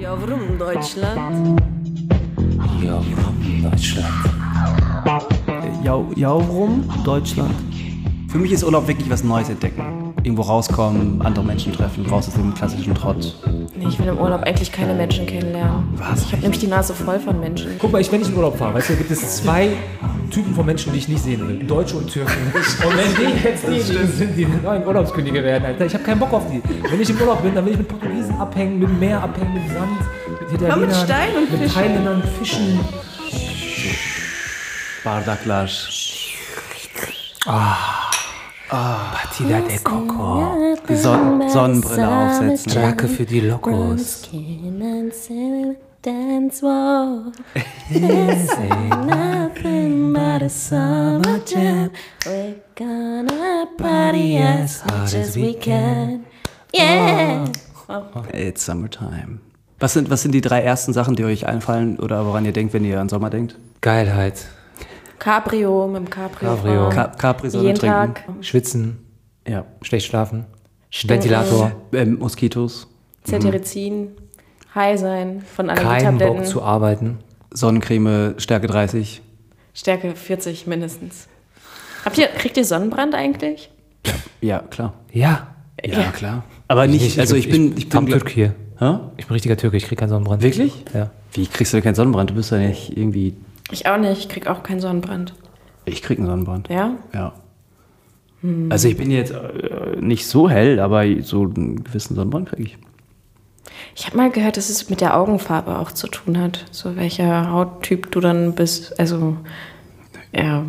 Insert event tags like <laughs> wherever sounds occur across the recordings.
Yavrum Deutschland. Yavrum Deutschland. Ja, Jaurum, Deutschland. Für mich ist Urlaub wirklich was Neues entdecken. Irgendwo rauskommen, andere Menschen treffen, raus aus dem klassischen Trott. Nee, ich will im Urlaub eigentlich keine Menschen kennenlernen. Was? Ich habe nämlich die Nase voll von Menschen. Guck mal, ich, wenn ich in Urlaub fahre, weißt du, gibt es zwei Typen von Menschen, die ich nicht sehen will. Deutsche und Türken. <laughs> Und wenn die jetzt diejenigen sind, die neuen Urlaubskönige werden, Alter, ich habe keinen Bock auf die. Wenn ich im Urlaub bin, dann will ich mit Portugiesen abhängen, mit dem Meer abhängen, mit Sand, mit Italienern, mit Stein und mit Fischen. Thailändern, Fischen. Bardaklasch. Partida de Coco. Die Son Sonnenbrille aufsetzen. Drake für die Locos. Dance wall. <laughs> Nothing but a summer jam. We're gonna party as much as we can. Yeah. It's summertime. Was sind, was sind die drei ersten Sachen, die euch einfallen oder woran ihr denkt, wenn ihr an Sommer denkt? Geilheit. Cabrio mit dem Cabrio. Cabrio. Ka Capri-Sonne Jeden trinken. Tag. Schwitzen, Ja. schlecht schlafen, Stinken. Ventilator, Ähm, Moskitos, Cetirizin. High sein von keinen Allergietabletten. Bock zu arbeiten. Sonnencreme, Stärke 30. Stärke 40 mindestens. Habt ihr, kriegt ihr Sonnenbrand eigentlich? Ja, klar. Ja. Ja, klar. Aber nicht, also ich bin, ich bin, am glaub- Türk hier. Hä? Ich bin richtiger Türke, ich krieg keinen Sonnenbrand. Wirklich? Ja. Wie kriegst du denn keinen Sonnenbrand? Du bist ja nicht irgendwie. Ich auch nicht. Ich krieg auch keinen Sonnenbrand. Ich krieg einen Sonnenbrand. Ja? Ja. Also ich bin jetzt äh, nicht so hell, aber so einen gewissen Sonnenbrand kriege ich. Ich habe mal gehört, dass es mit der Augenfarbe auch zu tun hat. So welcher Hauttyp du dann bist. Also, ja.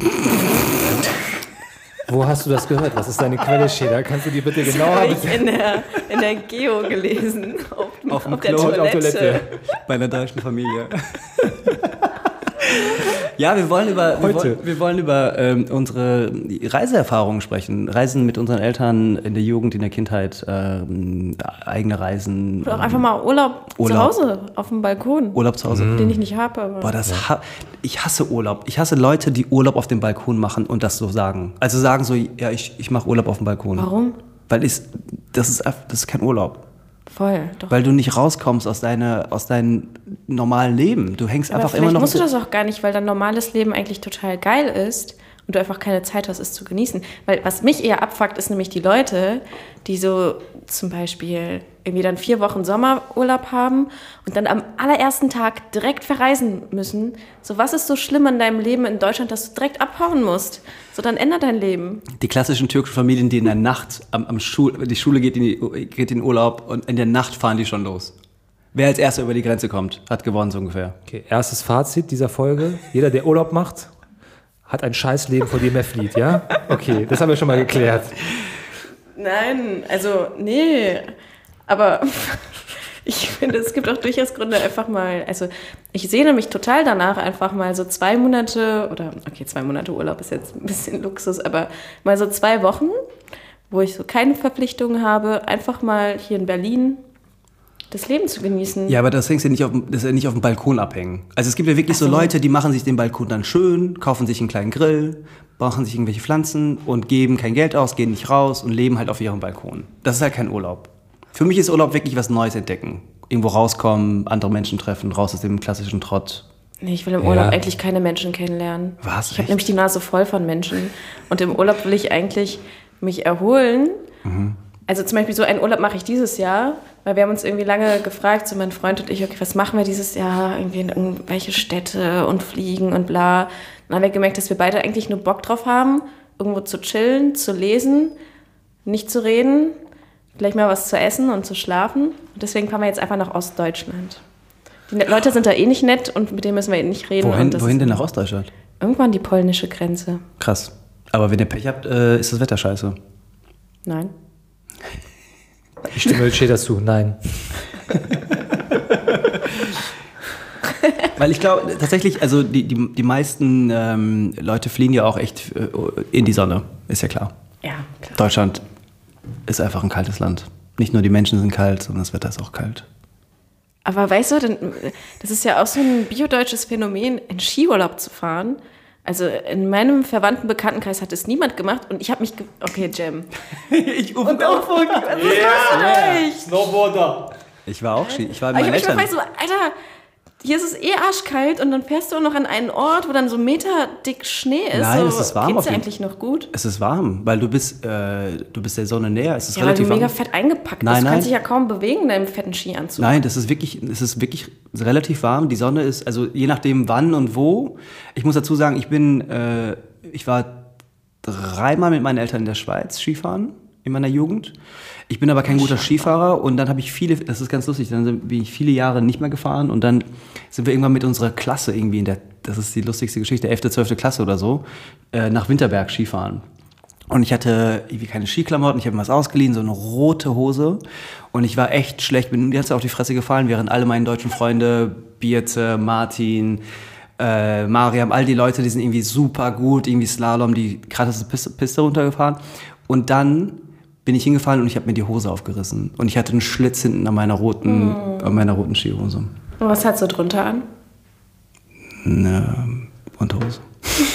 Wo hast du das gehört? Was ist deine Quelle, Schäder? Kannst du die bitte genauer Habe ich in der, in der Geo gelesen. Auf, Auf dem der Klo und Toilette. auf Toilette. Bei einer deutschen Familie. <laughs> ja, wir wollen über, wir wollen, wir wollen über ähm, unsere Reiseerfahrungen sprechen. Reisen mit unseren Eltern in der Jugend, in der Kindheit, ähm, eigene Reisen. Oder auch einfach mal Urlaub, zu Urlaub. Hause auf dem Balkon, Urlaub zu Hause. den ich nicht habe. Aber Boah, das ha ich hasse Urlaub. Ich hasse Leute, die Urlaub auf dem Balkon machen und das so sagen. Also sagen so, ja, ich, ich mache Urlaub auf dem Balkon. Warum? Weil ich, das, ist, das ist kein Urlaub. Voll, doch. Weil du nicht rauskommst aus, deine, aus deinem normalen Leben. Du hängst aber einfach vielleicht immer noch. musst du das auch gar nicht, weil dein normales Leben eigentlich total geil ist und du einfach keine Zeit hast, es zu genießen. Weil was mich eher abfuckt, ist nämlich die Leute, die so zum Beispiel irgendwie dann vier Wochen Sommerurlaub haben und dann am allerersten Tag direkt verreisen müssen. So, was ist so schlimm an deinem Leben in Deutschland, dass du direkt abhauen musst? So, dann ändert dein Leben. die klassischen türkischen Familien, die in der Nacht am, am Schul, die Schule geht in, die, geht in den Urlaub und in der Nacht fahren die schon los. Wer als erster über die Grenze kommt, hat gewonnen so ungefähr. Okay, erstes Fazit dieser Folge. Jeder, der Urlaub macht, hat ein Scheißleben, vor dem er flieht, ja? Okay, das haben wir schon mal geklärt. Nein, also nee. Aber <laughs> ich finde, es gibt auch durchaus Gründe, einfach mal, also ich sehne mich total danach, einfach mal so zwei Monate oder, okay, zwei Monate Urlaub ist jetzt ein bisschen Luxus, aber mal so zwei Wochen, wo ich so keine Verpflichtungen habe, einfach mal hier in Berlin das Leben zu genießen. Ja, aber das hängst ja nicht auf, dem- das ist ja nicht auf dem Balkon abhängen. Also es gibt ja wirklich so Leute, die machen sich den Balkon dann schön, kaufen sich einen kleinen Grill, brauchen sich irgendwelche Pflanzen und geben kein Geld aus, gehen nicht raus und leben halt auf ihrem Balkon. Das ist halt kein Urlaub. Für mich ist Urlaub wirklich was Neues entdecken. Irgendwo rauskommen, andere Menschen treffen, raus aus dem klassischen Trott. Nee, ich will im Urlaub Ja. eigentlich keine Menschen kennenlernen. Was? Ich habe nämlich die Nase voll von Menschen. Und im Urlaub will ich eigentlich mich erholen. Also zum Beispiel so einen Urlaub mache ich dieses Jahr, weil wir haben uns irgendwie lange gefragt, so mein Freund und ich, okay, was machen wir dieses Jahr? Irgendwie in irgendwelche Städte und fliegen und bla. Dann haben wir gemerkt, dass wir beide eigentlich nur Bock drauf haben, irgendwo zu chillen, zu lesen, nicht zu reden, vielleicht mal was zu essen und zu schlafen. Und deswegen fahren wir jetzt einfach nach Ostdeutschland. Die Leute sind da eh nicht nett und mit denen müssen wir eh nicht reden. Wohin, wohin denn nach Ostdeutschland? Irgendwann die polnische Grenze. Krass. Aber wenn ihr Pech habt, äh, ist das Wetter scheiße. Nein. Ich stimme Schäder zu, nein. <laughs> Weil ich glaube, tatsächlich, also die, die, die meisten ähm, Leute fliehen ja auch echt äh, in die Sonne, ist ja klar. Ja, klar. Deutschland ist einfach ein kaltes Land. Nicht nur die Menschen sind kalt, sondern das Wetter ist auch kalt. Aber weißt du, das ist ja auch so ein biodeutsches Phänomen, in Skiurlaub zu fahren. Also in meinem verwandten Bekanntenkreis hat es niemand gemacht und ich habe mich. Ge okay, Jam. <laughs> ich rufe Und auch euch. Snowboarder. Ich war auch Ski. Ich war ich meinen hab mich Eltern. mal fragt, so, Alter, hier ist es eh arschkalt und dann fährst du auch noch an einen Ort, wo dann so meterdick Schnee ist. Nein, so, es ist warm Geht's auf jeden- eigentlich noch gut? Es ist warm, weil du bist, äh, du bist der Sonne näher. Es ist Ja, weil du relativ mega warm. fett eingepackt Nein, bist. Du nein. kannst dich ja kaum bewegen in deinem fetten Skianzug. Nein, das ist wirklich, es ist wirklich relativ warm. Die Sonne ist, also je nachdem wann und wo. Ich muss dazu sagen, ich bin, äh, ich war dreimal mit meinen Eltern in der Schweiz Skifahren in meiner Jugend. Ich bin aber kein guter Skifahrer und dann habe ich viele, das ist ganz lustig, dann bin ich viele Jahre nicht mehr gefahren und dann sind wir irgendwann mit unserer Klasse irgendwie in der, das ist die lustigste Geschichte, 11., 12. Klasse oder so, äh, nach Winterberg Skifahren. Und ich hatte irgendwie keine Skiklamotten, ich habe mir was ausgeliehen, so eine rote Hose. Und ich war echt schlecht, bin die ganze Zeit auf die Fresse gefallen, während alle meine deutschen Freunde, Birte, Martin, äh, Mariam, all die Leute, die sind irgendwie super gut, irgendwie Slalom, die die Piste, Piste runtergefahren. Und dann bin ich hingefallen und ich habe mir die Hose aufgerissen. Und ich hatte einen Schlitz hinten an meiner roten, an meiner roten Skihose. Und was hast du drunter an? Eine Unterhose. <laughs>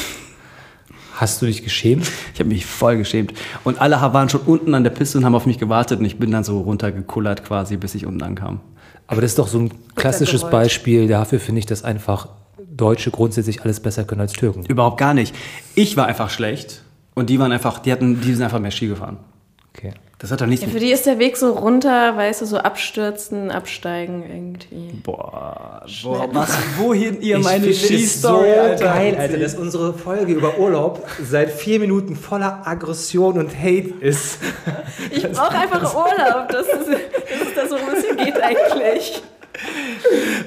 Hast du dich geschämt? Ich habe mich voll geschämt. Und alle waren schon unten an der Piste und haben auf mich gewartet und ich bin dann so runtergekullert quasi, bis ich unten ankam. Aber das ist doch so ein klassisches. Beispiel dafür, finde ich, dass einfach Deutsche grundsätzlich alles besser können als Türken. Überhaupt gar nicht. Ich war einfach schlecht und die waren einfach, die hatten, die sind einfach mehr Ski gefahren. Okay. Das hat doch nichts Ja, für die ist der Weg so runter, weißt du, so abstürzen, absteigen irgendwie. Boah, boah, was, wohin ihr Ich meine Ski-Story, so Alter. geil, Alter, dass unsere Folge über Urlaub seit vier Minuten voller Aggression und Hate ist. Ich brauche einfach Urlaub. Das ist, das ist das, worum es hier geht eigentlich.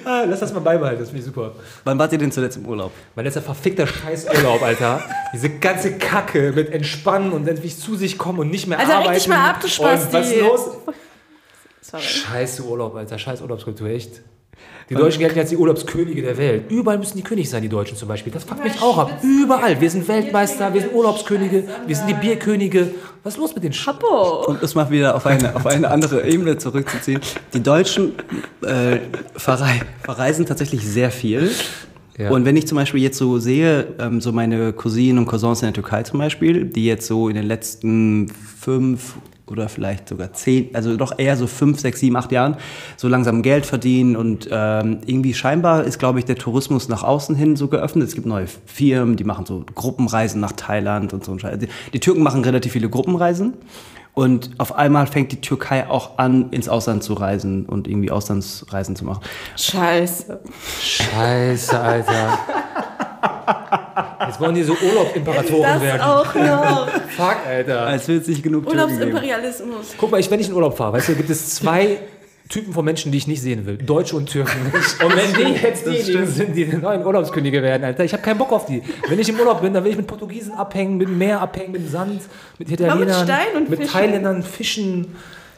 Ah, lass das mal beibehalten, das finde ich super. Wann wart ihr denn zuletzt im Urlaub? Mein letzter verfickter Scheißurlaub, Alter. Diese ganze Kacke mit Entspannen und endlich zu sich kommen und nicht mehr Alter, arbeiten. dich mal ab, du. Und was ist los? Sorry. Scheiße Urlaub, Alter. Scheiß Urlaubskultur, echt. Die Deutschen gelten als die Urlaubskönige der Welt. Überall müssen die König sein, die Deutschen zum Beispiel. Das fuckt mich auch ab. Überall. Wir sind Weltmeister, wir sind Urlaubskönige, wir sind die Bierkönige. Was ist los mit den Chapeau. Um das mal wieder auf eine, auf eine andere Ebene zurückzuziehen. Die Deutschen äh, verrei verreisen tatsächlich sehr viel. Ja. Und wenn ich zum Beispiel jetzt so sehe, ähm, so meine Cousinen und Cousins in der Türkei zum Beispiel, die jetzt so in den letzten fünf oder vielleicht sogar zehn, also doch eher so fünf, sechs, sieben, acht Jahren so langsam Geld verdienen und ähm, irgendwie scheinbar ist, glaube ich, der Tourismus nach außen hin so geöffnet. Es gibt neue Firmen, die machen so Gruppenreisen nach Thailand und so. Scheiß. Die, die Türken machen relativ viele Gruppenreisen und auf einmal fängt die Türkei auch an, ins Ausland zu reisen und irgendwie Auslandsreisen zu machen. Scheiße. Scheiße, Alter. <laughs> Jetzt wollen die so Urlaubsimperatoren Das werden. auch noch. <laughs> Fuck, Alter. Als würde es nicht genug. Urlaubsimperialismus. Guck mal, ich, wenn ich in Urlaub fahre, weißt du, gibt es zwei Typen von Menschen, die ich nicht sehen will. Deutsche und Türken. <laughs> Und wenn die jetzt diejenigen sind, die die neuen Urlaubskönige werden, Alter, ich habe keinen Bock auf die. Wenn ich im Urlaub bin, dann will ich mit Portugiesen abhängen, mit dem Meer abhängen, mit dem Sand, mit Italienern, Stein und mit Fischen. Thailändern, Fischen,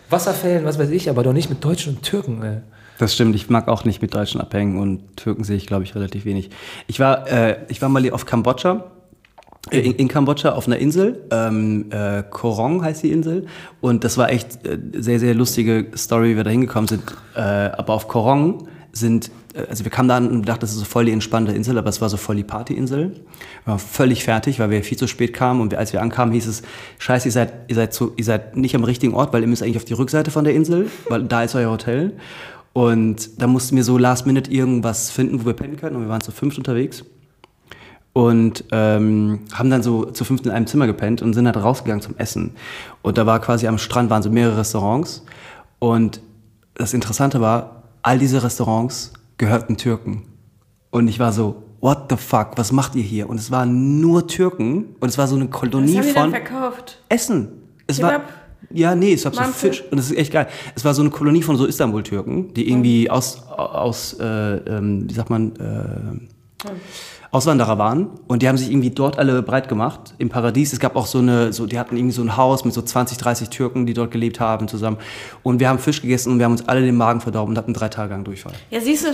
Wasserfällen, was weiß ich, aber doch nicht mit Deutschen und Türken. Ey. Das stimmt, ich mag auch nicht mit Deutschen abhängen und Türken sehe ich, glaube ich, relativ wenig. Ich war, äh, ich war mal auf Kambodscha, äh, in, in Kambodscha auf einer Insel, ähm, äh, Korong heißt die Insel und das war echt äh, sehr, sehr lustige Story, wie wir da hingekommen sind. Äh, aber auf Korong sind, äh, also wir kamen da an und dachten, das ist so voll die entspannte Insel, aber es war so voll die Partyinsel. Wir waren völlig fertig, weil wir viel zu spät kamen und wir, als wir ankamen, hieß es, scheiße, ihr seid, ihr seid, ihr seid nicht am richtigen Ort, weil ihr müsst eigentlich auf die Rückseite von der Insel, weil da ist euer Hotel. Und da mussten wir so last minute irgendwas finden, wo wir pennen können und wir waren zu fünft unterwegs und ähm, haben dann so zu fünft in einem Zimmer gepennt und sind halt rausgegangen zum Essen. Und da war quasi am Strand waren so mehrere Restaurants und das Interessante war, all diese Restaurants gehörten Türken. Und ich war so, what the fuck, was macht ihr hier? Und es waren nur Türken und es war so eine Was Kolonie haben die dann von verkauft? Essen. Es Kebab? war ja, nee, es war so? Fisch und das ist echt geil. Es war so eine Kolonie von so Istanbul-Türken, die irgendwie aus aus äh, ähm, wie sagt man äh, Auswanderer waren und die haben sich irgendwie dort alle breit gemacht im Paradies. Es gab auch so eine, so, die hatten irgendwie so ein Haus mit so 20, 30 Türken, die dort gelebt haben zusammen. Und wir haben Fisch gegessen und wir haben uns alle den Magen verdorben und hatten drei Tage lang Durchfall. Ja, siehst du.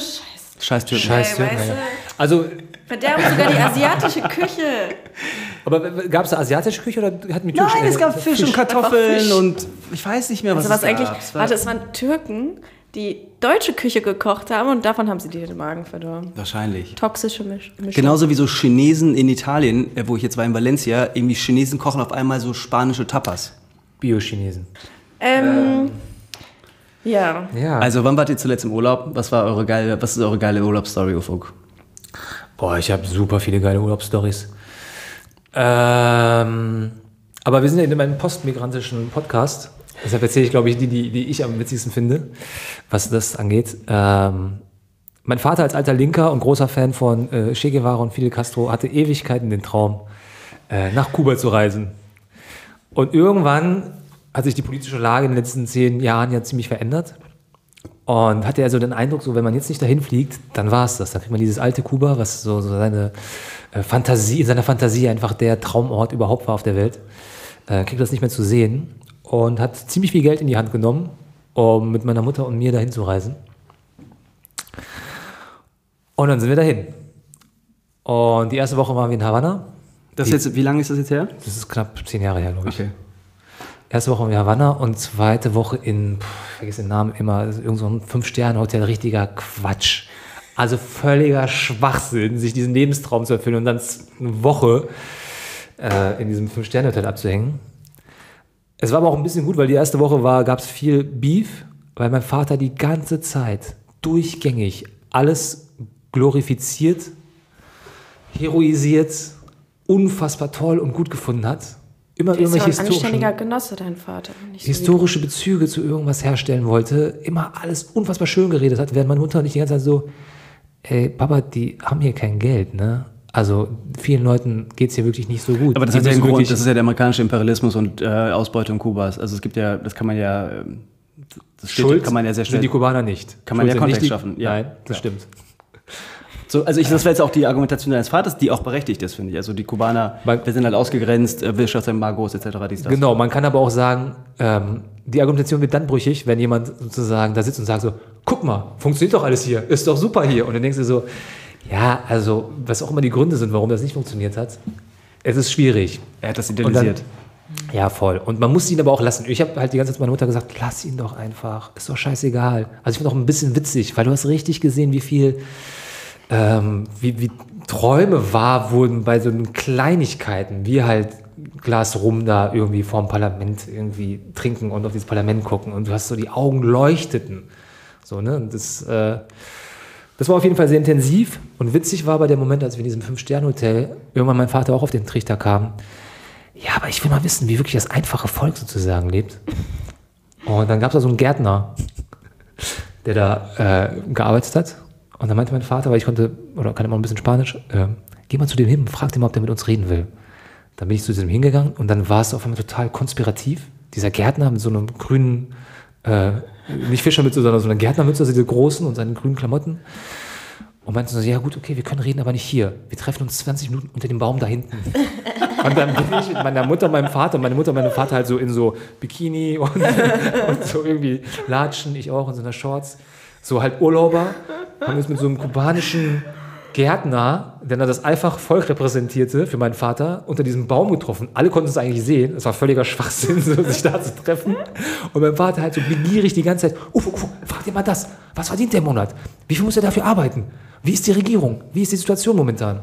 Scheiß Türken. Scheiß Türken. weißt du? Also, Verderben sogar die asiatische Küche. <laughs> aber gab es da asiatische Küche oder hatten wir türkische Nein, es gab Fisch und Kartoffeln Fisch. und ich weiß nicht mehr, was Also was es eigentlich, gab. Es war warte, es waren Türken, die deutsche Küche gekocht haben und davon haben sie dir den Magen verdorben. wahrscheinlich. Toxische Misch Mischung. Genauso wie so Chinesen in Italien, äh, wo ich jetzt war in Valencia, irgendwie Chinesen kochen auf einmal so spanische Tapas. Bio-Chinesen. Ähm, Ja. Ja. Also, wann wart ihr zuletzt im Urlaub? Was war eure geile, was ist eure geile Urlaubsstory, Ufuk? Boah, ich habe super viele geile Urlaubsstories. Ähm, aber wir sind ja in meinem postmigrantischen Podcast. Deshalb erzähle ich, glaube ich, die, die, die ich am witzigsten finde, was das angeht. Ähm, mein Vater als alter Linker und großer Fan von äh, Che Guevara und Fidel Castro hatte Ewigkeiten den Traum, äh, nach Kuba zu reisen. Und irgendwann hat sich die politische Lage in den letzten zehn Jahren ja ziemlich verändert. Und hatte er so den Eindruck, so wenn man jetzt nicht dahin fliegt, dann war es das. Dann kriegt man dieses alte Kuba, was so, so seine äh, Fantasie, in seiner Fantasie einfach der Traumort überhaupt war auf der Welt. Äh, kriegt das nicht mehr zu sehen und hat ziemlich viel Geld in die Hand genommen, um mit meiner Mutter und mir dahin zu reisen. Und dann sind wir dahin. Und die erste Woche waren wir in Havanna. Das jetzt, wie lange ist das jetzt her? Das ist knapp zehn Jahre her, glaube ich. Okay. Erste Woche in Havanna und zweite Woche in, pff, ich vergesse den Namen immer, ist irgend so ein Fünf-Sterne-Hotel, richtiger Quatsch. Also völliger Schwachsinn, sich diesen Lebenstraum zu erfüllen und dann eine Woche äh, in diesem Fünf-Sterne-Hotel abzuhängen. Es war aber auch ein bisschen gut, weil die erste Woche war, gab es viel Beef, weil mein Vater die ganze Zeit durchgängig alles glorifiziert, heroisiert, unfassbar toll und gut gefunden hat. Immer Der ist irgendwelche ein historischen anständiger Genosse, dein Vater. Nicht so historische Bezüge zu irgendwas herstellen wollte, immer alles unfassbar schön geredet hat, während meine Mutter und ich die ganze Zeit so, ey, Papa, die haben hier kein Geld, ne? Also vielen Leuten geht es hier wirklich nicht so gut. Aber das hat ja Grund, das ist ja der amerikanische Imperialismus und äh, Ausbeutung Kubas. Also es gibt ja, das kann man ja, ähm, das steht, Schuld kann man ja sehr sind schnell. die Kubaner nicht. Kann man Schuld ja sind nicht Kontext die- schaffen, ja. Nein, das Ja. stimmt. So, also ich, das wäre jetzt auch die Argumentation deines Vaters, die auch berechtigt ist, finde ich. Also die Kubaner, Weil- wir sind halt ausgegrenzt, äh, Wirtschaftsembargos etc. Dies, das. Genau, man kann aber auch sagen, ähm, die Argumentation wird dann brüchig, wenn jemand sozusagen da sitzt und sagt so, guck mal, funktioniert doch alles hier, ist doch super hier. Und dann denkst du so, ja, also was auch immer die Gründe sind, warum das nicht funktioniert hat, es ist schwierig. Er hat das idealisiert. Ja, voll. Und man muss ihn aber auch lassen. Ich habe halt die ganze Zeit meiner Mutter gesagt, lass ihn doch einfach. Ist doch scheißegal. Also ich finde auch ein bisschen witzig, weil du hast richtig gesehen, wie viel, ähm, wie, wie Träume wahr wurden bei so Kleinigkeiten, wie halt Glas Rum da irgendwie vorm Parlament irgendwie trinken und auf dieses Parlament gucken und du hast so die Augen leuchteten. So, ne? Und das, äh, das war auf jeden Fall sehr intensiv und witzig war aber der Moment, als wir in diesem Fünf-Sterne-Hotel irgendwann mein Vater auch auf den Trichter kam. Ja, aber ich will mal wissen, wie wirklich das einfache Volk sozusagen lebt. Und dann gab es da so einen Gärtner, der da äh, gearbeitet hat. Und dann meinte mein Vater, weil ich konnte, oder kann immer ein bisschen Spanisch, äh, geh mal zu dem hin und frag den mal, ob der mit uns reden will. Dann bin ich zu diesem hingegangen und dann war es auf einmal total konspirativ. Dieser Gärtner mit so einem grünen, äh, nicht Fischermütze, sondern so einer Gärtnermütze, also diese großen und seinen grünen Klamotten. Und meinte so, ja gut, okay, wir können reden, aber nicht hier. Wir treffen uns 20 Minuten unter dem Baum da hinten. Und dann bin ich mit meiner Mutter und meinem Vater, und meine Mutter und mein Vater halt so in so Bikini und, <laughs> und so irgendwie Latschen, ich auch in so einer Shorts. So halt Urlauber, haben uns mit so einem kubanischen Gärtner, der da das einfache Volk repräsentierte für meinen Vater, unter diesem Baum getroffen. Alle konnten es eigentlich sehen. Es war völliger Schwachsinn, <laughs> sich da zu treffen. Und mein Vater halt so begierig die ganze Zeit, Ufo, Ufo, frag dir mal das. Was verdient der Monat? Wie viel muss er dafür arbeiten? Wie ist die Regierung? Wie ist die Situation momentan?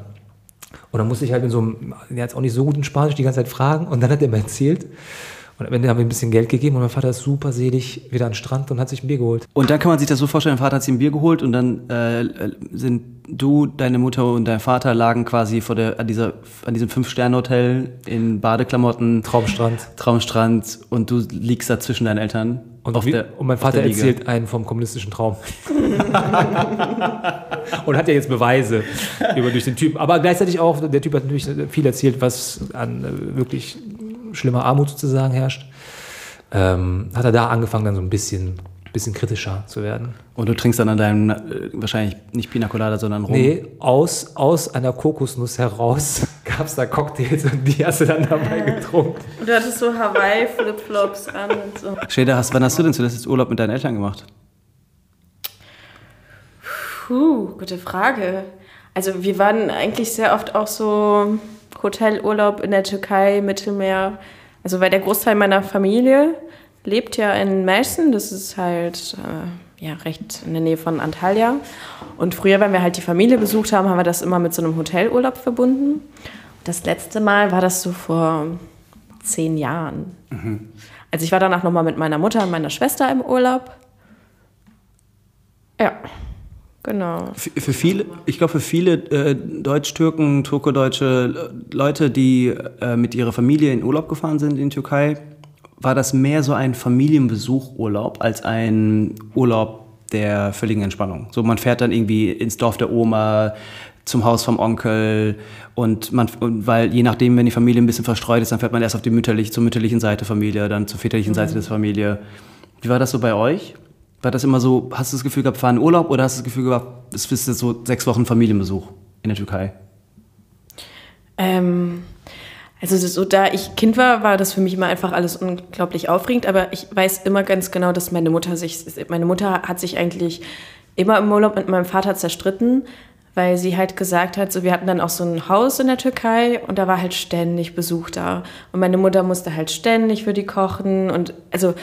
Und dann musste ich halt in so einem, der hat auch nicht so gut in Spanisch die ganze Zeit fragen. Und dann hat er mir erzählt. Und am Ende haben wir ein bisschen Geld gegeben und mein Vater ist super selig wieder an den Strand und hat sich ein Bier geholt. Und dann kann man sich das so vorstellen, dein Vater hat sich ein Bier geholt und dann äh, sind du, deine Mutter und dein Vater lagen quasi vor der, an, dieser, an diesem Fünf-Sterne-Hotel in Badeklamotten, Traumstrand. Traumstrand und du liegst da zwischen deinen Eltern. Und, wie, der- und mein Vater erzählt einen vom kommunistischen Traum. <laughs> und hat ja jetzt Beweise über durch den Typen. Aber gleichzeitig auch, der Typ hat natürlich viel erzählt, was an äh, wirklich schlimmer Armut sozusagen herrscht. Ähm, hat er da angefangen, dann so ein bisschen, bisschen kritischer zu werden. Und du trinkst dann an deinem, äh, wahrscheinlich nicht Pina Colada, sondern Rum. Nee, aus, aus einer Kokosnuss heraus <laughs> gab es da Cocktails und die hast du dann dabei getrunken. Und du hattest so Hawaii-Flipflops an und so. Schäder, hast, wann hast du denn zuletzt Urlaub mit deinen Eltern gemacht? Puh, gute Frage. Also wir waren eigentlich sehr oft auch so Hotelurlaub in der Türkei, Mittelmeer. Also weil der Großteil meiner Familie lebt ja in Meißen, das ist halt äh, ja, recht in der Nähe von Antalya. Und früher, wenn wir halt die Familie besucht haben, haben wir das immer mit so einem Hotelurlaub verbunden. Das letzte Mal war das so vor zehn Jahren. Also ich war danach nochmal mit meiner Mutter und meiner Schwester im Urlaub. Ja, genau. Für, für viele, ich glaube, für viele äh, Deutsch-Türken, Turko-deutsche Leute, die äh, mit ihrer Familie in Urlaub gefahren sind in die Türkei, war das mehr so ein Familienbesuch-Urlaub als ein Urlaub der völligen Entspannung. So, man fährt dann irgendwie ins Dorf der Oma, zum Haus vom Onkel und man, und weil je nachdem, wenn die Familie ein bisschen verstreut ist, dann fährt man erst auf die mütterlich, zur mütterlichen Seite der Familie, dann zur väterlichen mhm. Seite der Familie. Wie war das so bei euch? War das immer so, hast du das Gefühl gehabt, fahren Urlaub oder hast du das Gefühl gehabt, es ist jetzt so sechs Wochen Familienbesuch in der Türkei? Ähm, also so da ich Kind war, war das für mich immer einfach alles unglaublich aufregend, aber ich weiß immer ganz genau, dass meine Mutter sich, meine Mutter hat sich eigentlich immer im Urlaub mit meinem Vater zerstritten, weil sie halt gesagt hat, so wir hatten dann auch so ein Haus in der Türkei und da war halt ständig Besuch da und meine Mutter musste halt ständig für die kochen und also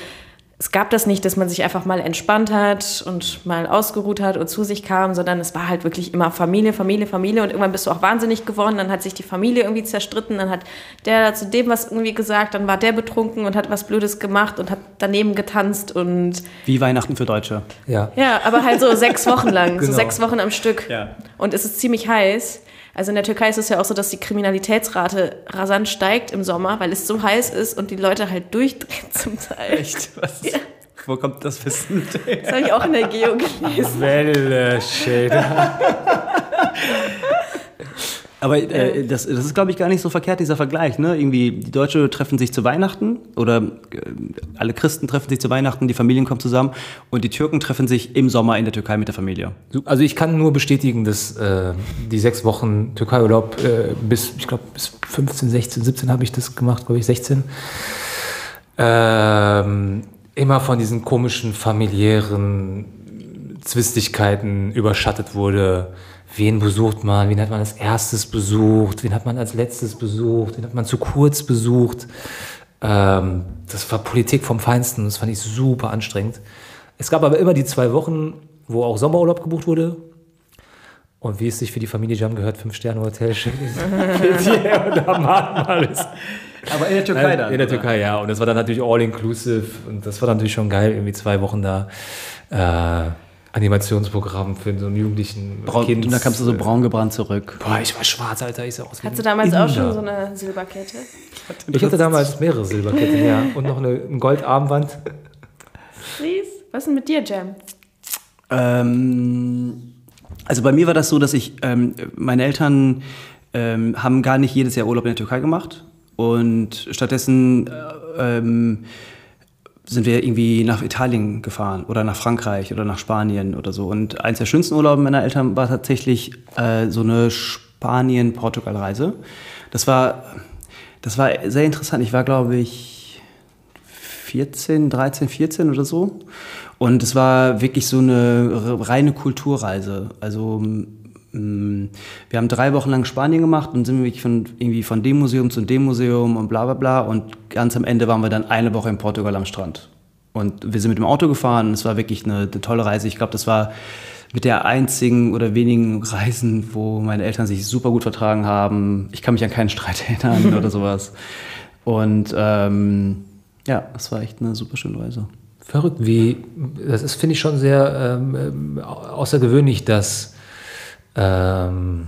es gab das nicht, dass man sich einfach mal entspannt hat und mal ausgeruht hat und zu sich kam, sondern es war halt wirklich immer Familie, Familie, Familie und irgendwann bist du auch wahnsinnig geworden, dann hat sich die Familie irgendwie zerstritten, dann hat der zu dem was irgendwie gesagt, dann war der betrunken und hat was Blödes gemacht und hat daneben getanzt und... Wie Weihnachten für Deutsche. Ja. Ja, aber halt so sechs Wochen lang, <laughs> genau. so sechs Wochen am Stück. Ja. Und es ist ziemlich heiß. Also in der Türkei ist es ja auch so, dass die Kriminalitätsrate rasant steigt im Sommer, weil es so heiß ist und die Leute halt durchdrehen <laughs> zum Teil. Echt? Was? Ja. Wo kommt das Wissen? Das habe ich auch in der Geo gelesen. Welle, Shader. <laughs> Aber äh, das, das ist, glaube ich, gar nicht so verkehrt, dieser Vergleich. Ne? Irgendwie, die Deutsche treffen sich zu Weihnachten oder äh, alle Christen treffen sich zu Weihnachten, die Familien kommen zusammen und die Türken treffen sich im Sommer in der Türkei mit der Familie. Also ich kann nur bestätigen, dass äh, die sechs Wochen Türkei-Urlaub äh, bis, ich glaube, bis 15, 16, 17 habe ich das gemacht, glaube ich, 16. Ähm, immer von diesen komischen familiären Zwistigkeiten überschattet wurde wen besucht man, wen hat man als erstes besucht, wen hat man als letztes besucht, wen hat man zu kurz besucht. Ähm, das war Politik vom Feinsten, das fand ich super anstrengend. Es gab aber immer die zwei Wochen, wo auch Sommerurlaub gebucht wurde. Und wie es sich für die Familie Jam gehört, Fünf-Sterne-Hotel, <laughs> und alles. Aber in der Türkei dann? In der oder? Türkei, ja. Und das war dann natürlich all-inclusive. Und das war dann natürlich schon geil, irgendwie zwei Wochen da. Äh, Animationsprogramm für so einen jugendlichen Braun, Kind. Und da kamst du so braun gebrannt zurück. Boah, ich war schwarz, Alter. Ich sah aus Hattest du damals Inder. auch schon so eine Silberkette? Ich hatte damals mehrere Silberketten, ja. Und noch eine, ein Goldarmband. Süß. Was ist denn mit dir, Jam? Ähm, also bei mir war das so, dass ich, ähm, meine Eltern ähm, haben gar nicht jedes Jahr Urlaub in der Türkei gemacht. Und stattdessen äh, ähm, sind wir irgendwie nach Italien gefahren oder nach Frankreich oder nach Spanien oder so. Und eins der schönsten Urlaube meiner Eltern war tatsächlich äh, so eine Spanien-Portugal-Reise. Das war, das war sehr interessant. Ich war, glaube ich, 14, 13, 14 oder so. Und es war wirklich so eine reine Kulturreise. Also wir haben drei Wochen lang Spanien gemacht und sind wirklich von, irgendwie von dem Museum zu dem Museum und bla bla bla. Und ganz am Ende waren wir dann eine Woche in Portugal am Strand. Und wir sind mit dem Auto gefahren es war wirklich eine, eine tolle Reise. Ich glaube, das war mit der einzigen oder wenigen Reisen, wo meine Eltern sich super gut vertragen haben. Ich kann mich an keinen Streit <laughs> erinnern oder sowas. Und ähm, ja, das war echt eine super schöne Reise. Verrückt, wie, das ist, finde ich schon sehr ähm, ähm außergewöhnlich, dass ähm,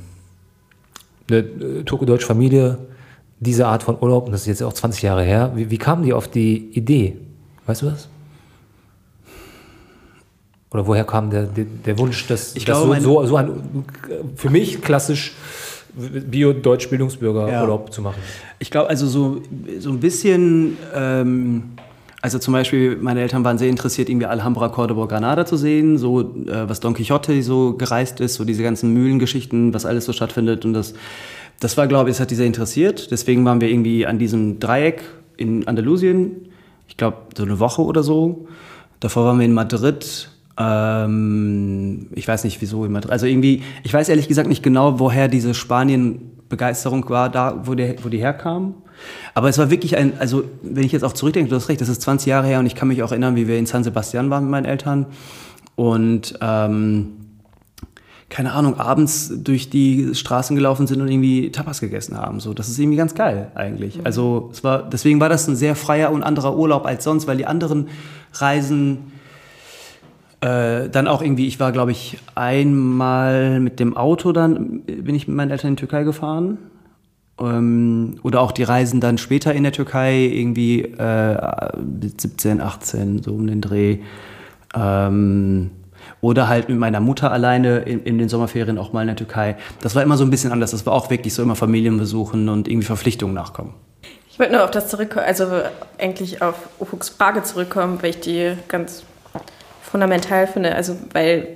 eine äh, turko-deutsche Familie diese Art von Urlaub, und das ist jetzt auch 20 Jahre her, wie, wie kamen die auf die Idee? Weißt du das? Oder woher kam der, der, der Wunsch, dass, ich glaube, so, so, so, ein für mich klassisch Bio-Deutsch-Bildungsbürger-Urlaub ja. zu machen? Ich glaube, also so, so ein bisschen ähm, also zum Beispiel, meine Eltern waren sehr interessiert, irgendwie Alhambra, Cordoba, Granada zu sehen, so äh, was Don Quixote so gereist ist, so diese ganzen Mühlengeschichten, was alles so stattfindet. Und das, das war, glaube ich, das hat die sehr interessiert. Deswegen waren wir irgendwie an diesem Dreieck in Andalusien, ich glaube, so eine Woche oder so. Davor waren wir in Madrid. Ähm, ich weiß nicht, wieso in Madrid. Also irgendwie, ich weiß ehrlich gesagt nicht genau, woher diese Spanien-Begeisterung war, da, wo, der, wo die herkam. Aber es war wirklich ein, also wenn ich jetzt auch zurückdenke, du hast recht, das ist 20 Jahre her und ich kann mich auch erinnern, wie wir in San Sebastian waren mit meinen Eltern und ähm, keine Ahnung, abends durch die Straßen gelaufen sind und irgendwie Tapas gegessen haben. So, das ist irgendwie ganz geil eigentlich. Mhm. Also es war, deswegen war das ein sehr freier und anderer Urlaub als sonst, weil die anderen Reisen Äh, dann auch irgendwie, ich war, glaube ich, einmal mit dem Auto dann, bin ich mit meinen Eltern in die Türkei gefahren. Ähm, oder auch die Reisen dann später in der Türkei, irgendwie äh, 17, 18, so um den Dreh. Ähm, oder halt mit meiner Mutter alleine in, in, den Sommerferien auch mal in der Türkei. Das war immer so ein bisschen anders. Das war auch wirklich so immer Familienbesuchen und irgendwie Verpflichtungen nachkommen. Ich wollte nur auf das zurückkommen, also eigentlich auf Ufuks Frage zurückkommen, weil ich die ganz fundamental finde. Also, weil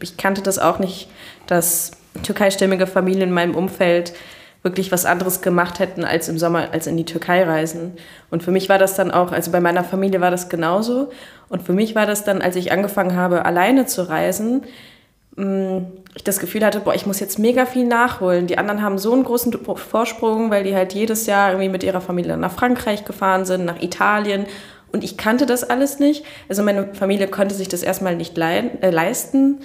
ich kannte das auch nicht, dass türkeistämmige Familien in meinem Umfeld wirklich was anderes gemacht hätten als im Sommer, als in die Türkei reisen. Und für mich war das dann auch, also bei meiner Familie war das genauso. Und für mich war das dann, als ich angefangen habe, alleine zu reisen, mm, ich das Gefühl hatte, boah, ich muss jetzt mega viel nachholen. Die anderen haben so einen großen Vorsprung, weil die halt jedes Jahr irgendwie mit ihrer Familie nach Frankreich gefahren sind, nach Italien. Und ich kannte das alles nicht. Also meine Familie konnte sich das erstmal nicht äh, leisten.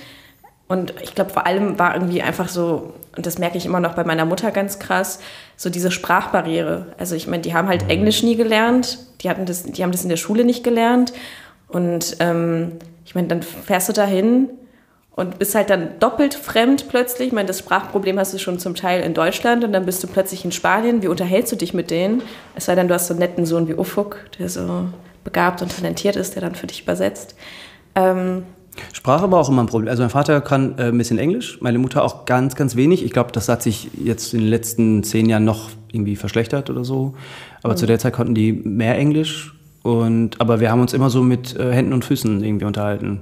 Und ich glaube, vor allem war irgendwie einfach so, und das merke ich immer noch bei meiner Mutter ganz krass, so diese Sprachbarriere. Also ich meine, die haben halt Englisch nie gelernt, die, hatten das, die haben das in der Schule nicht gelernt. Und ähm, ich meine, dann fährst du dahin und bist halt dann doppelt fremd plötzlich. Ich meine, das Sprachproblem hast du schon zum Teil in Deutschland und dann bist du plötzlich in Spanien. Wie unterhältst du dich mit denen? Es sei denn, du hast so einen netten Sohn wie Ufuk, der so begabt und talentiert ist, der dann für dich übersetzt. Ähm, Sprache war auch immer ein Problem. Also mein Vater kann äh, ein bisschen Englisch, meine Mutter auch ganz, ganz wenig. Ich glaube, das hat sich jetzt in den letzten zehn Jahren noch irgendwie verschlechtert oder so. Aber mhm. zu der Zeit konnten die mehr Englisch. Und, aber wir haben uns immer so mit äh, Händen und Füßen irgendwie unterhalten,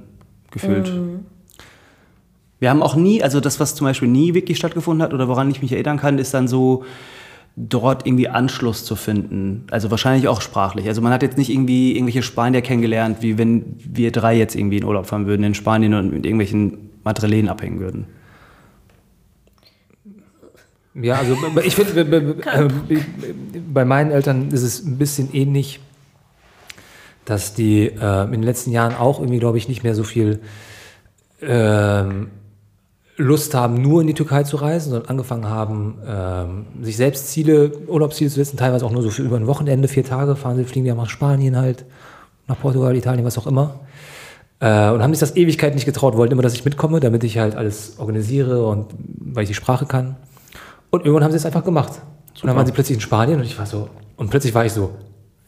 gefühlt. Mhm. Wir haben auch nie, also das, was zum Beispiel nie wirklich stattgefunden hat oder woran ich mich erinnern kann, ist dann so, dort irgendwie Anschluss zu finden. Also wahrscheinlich auch sprachlich. Also man hat jetzt nicht irgendwie irgendwelche Spanier kennengelernt, wie wenn wir drei jetzt irgendwie in Urlaub fahren würden in Spanien und mit irgendwelchen Madrilen abhängen würden. Ja, also ich finde, äh, bei meinen Eltern ist es ein bisschen ähnlich, dass die äh, in den letzten Jahren auch irgendwie, glaube ich, nicht mehr so viel ähm, Lust haben, nur in die Türkei zu reisen, sondern angefangen haben, ähm, sich selbst Ziele, Urlaubsziele zu setzen, teilweise auch nur so für über ein Wochenende, vier Tage fahren sie, fliegen ja nach Spanien halt, nach Portugal, Italien, was auch immer. Äh, und haben sich das Ewigkeit nicht getraut, wollten immer, dass ich mitkomme, damit ich halt alles organisiere und weil ich die Sprache kann. Und irgendwann haben sie es einfach gemacht. Super. Und dann waren sie plötzlich in Spanien und ich war so, und plötzlich war ich so,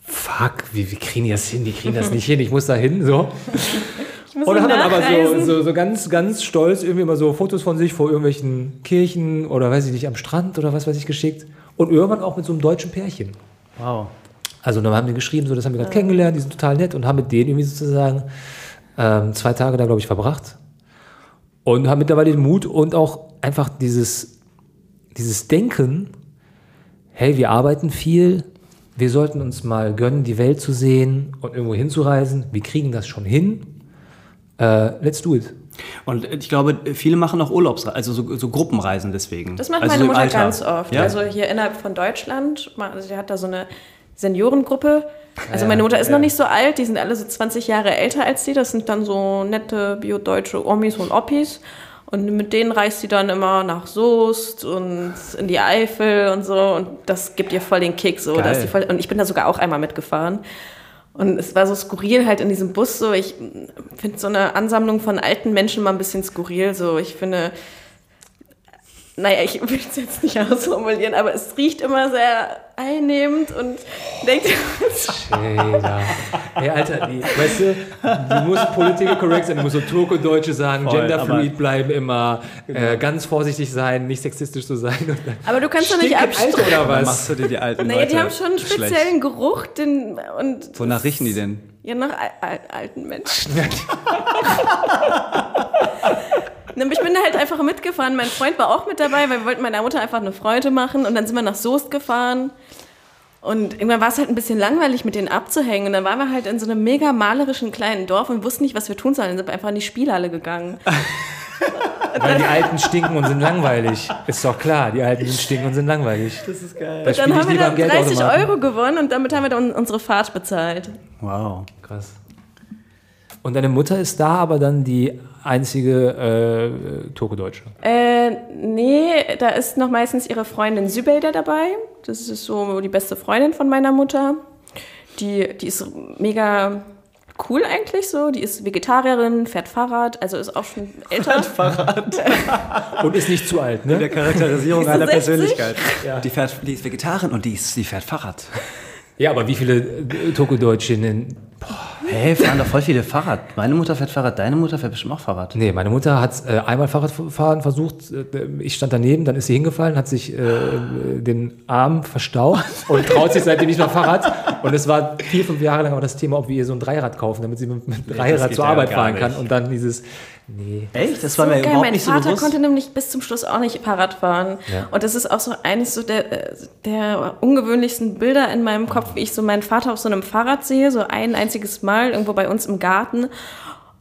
fuck, wie, wie kriegen die das hin? Die kriegen das nicht hin, ich muss da hin, so. Und hat dann aber so, so, so ganz, ganz stolz irgendwie immer so Fotos von sich vor irgendwelchen Kirchen oder weiß ich nicht, am Strand oder was weiß ich geschickt. Und irgendwann auch mit so einem deutschen Pärchen. Wow. Also dann haben wir geschrieben, so das haben wir gerade ja. kennengelernt, die sind total nett und haben mit denen irgendwie sozusagen ähm, zwei Tage da, glaube ich, verbracht. Und haben mittlerweile den Mut und auch einfach dieses, dieses Denken, hey, wir arbeiten viel, wir sollten uns mal gönnen, die Welt zu sehen und irgendwo hinzureisen. Wir kriegen das schon hin Uh, let's do it. Und ich glaube, viele machen auch Urlaubsreisen, also so, so, Gruppenreisen deswegen. Das macht also meine so Mutter ganz oft. Ja? Also hier innerhalb von Deutschland, also sie hat da so eine Seniorengruppe. Also meine Mutter ist ja. noch nicht so alt, die sind alle so 20 Jahre älter als sie. Das sind dann so nette biodeutsche Omis und Oppis. Und mit denen reist sie dann immer nach Soest und in die Eifel und so. Und das gibt ihr voll den Kick. So. Voll, und ich bin da sogar auch einmal mitgefahren. Und es war so skurril halt in diesem Bus so. Ich finde so eine Ansammlung von alten Menschen mal ein bisschen skurril. So, ich finde, naja, ich will es jetzt nicht ausformulieren, aber es riecht immer sehr einnehmend und denkt. Schäder. Ey, Alter, die, weißt du, du musst political correct sein, du musst so Turko-Deutsche sagen, Voll, genderfluid bleiben immer, genau. äh, ganz vorsichtig sein, nicht sexistisch zu sein. aber du kannst doch nicht abstreiten. oder was? Machst du dir die alten naja, die haben schon einen speziellen schlecht. Geruch. Den, und Wonach riechen die denn? Ja, nach al alten Menschen. <laughs> <laughs> Ich bin da halt einfach mitgefahren. Mein Freund war auch mit dabei, weil wir wollten meiner Mutter einfach eine Freude machen. Und dann sind wir nach Soest gefahren. Und irgendwann war es halt ein bisschen langweilig, mit denen abzuhängen. Und dann waren wir halt in so einem mega malerischen kleinen Dorf und wussten nicht, was wir tun sollen. Dann sind wir einfach in die Spielhalle gegangen. <laughs> Weil die Alten stinken und sind langweilig. Ist doch klar, die Alten stinken und sind langweilig. Das ist geil. Da dann haben wir dann 30 Euro gewonnen und damit haben wir dann unsere Fahrt bezahlt. Wow. Krass. Und deine Mutter ist da aber dann die einzige äh, Turko-Deutsche? Äh, nee, da ist noch meistens ihre Freundin Sübeyda dabei. Das ist so die beste Freundin von meiner Mutter. Die, die ist mega cool eigentlich so. Die ist Vegetarierin, fährt Fahrrad, also ist auch schon <laughs> älter. <laughs> Und ist nicht zu alt, ne? Der Charakterisierung einer 60? Persönlichkeit. Die, fährt, die ist Vegetarierin und die, ist, die fährt Fahrrad. Ja, aber wie viele äh, Togo-Deutschinnen? Hey, fahren doch voll viele Fahrrad. Meine Mutter fährt Fahrrad, deine Mutter fährt bestimmt auch Fahrrad. Nee, meine Mutter hat äh, einmal Fahrradfahren versucht. Äh, ich stand daneben, dann ist sie hingefallen, hat sich äh, den Arm verstaucht und traut sich seitdem nicht mehr Fahrrad. Und es war vier, fünf Jahre lang auch das Thema, ob wir ihr so ein Dreirad kaufen, damit sie mit, mit Dreirad geht zur ja Arbeit gar fahren kann. Und dann dieses, nee. Echt? Das war So mir geil. überhaupt Mein nicht so Vater bewusst. konnte nämlich bis zum Schluss auch nicht Fahrrad fahren. Ja. Und das ist auch so eines so der, der ungewöhnlichsten Bilder in meinem Kopf, wie ich so meinen Vater auf so einem Fahrrad sehe, so ein einziges Mal irgendwo bei uns im Garten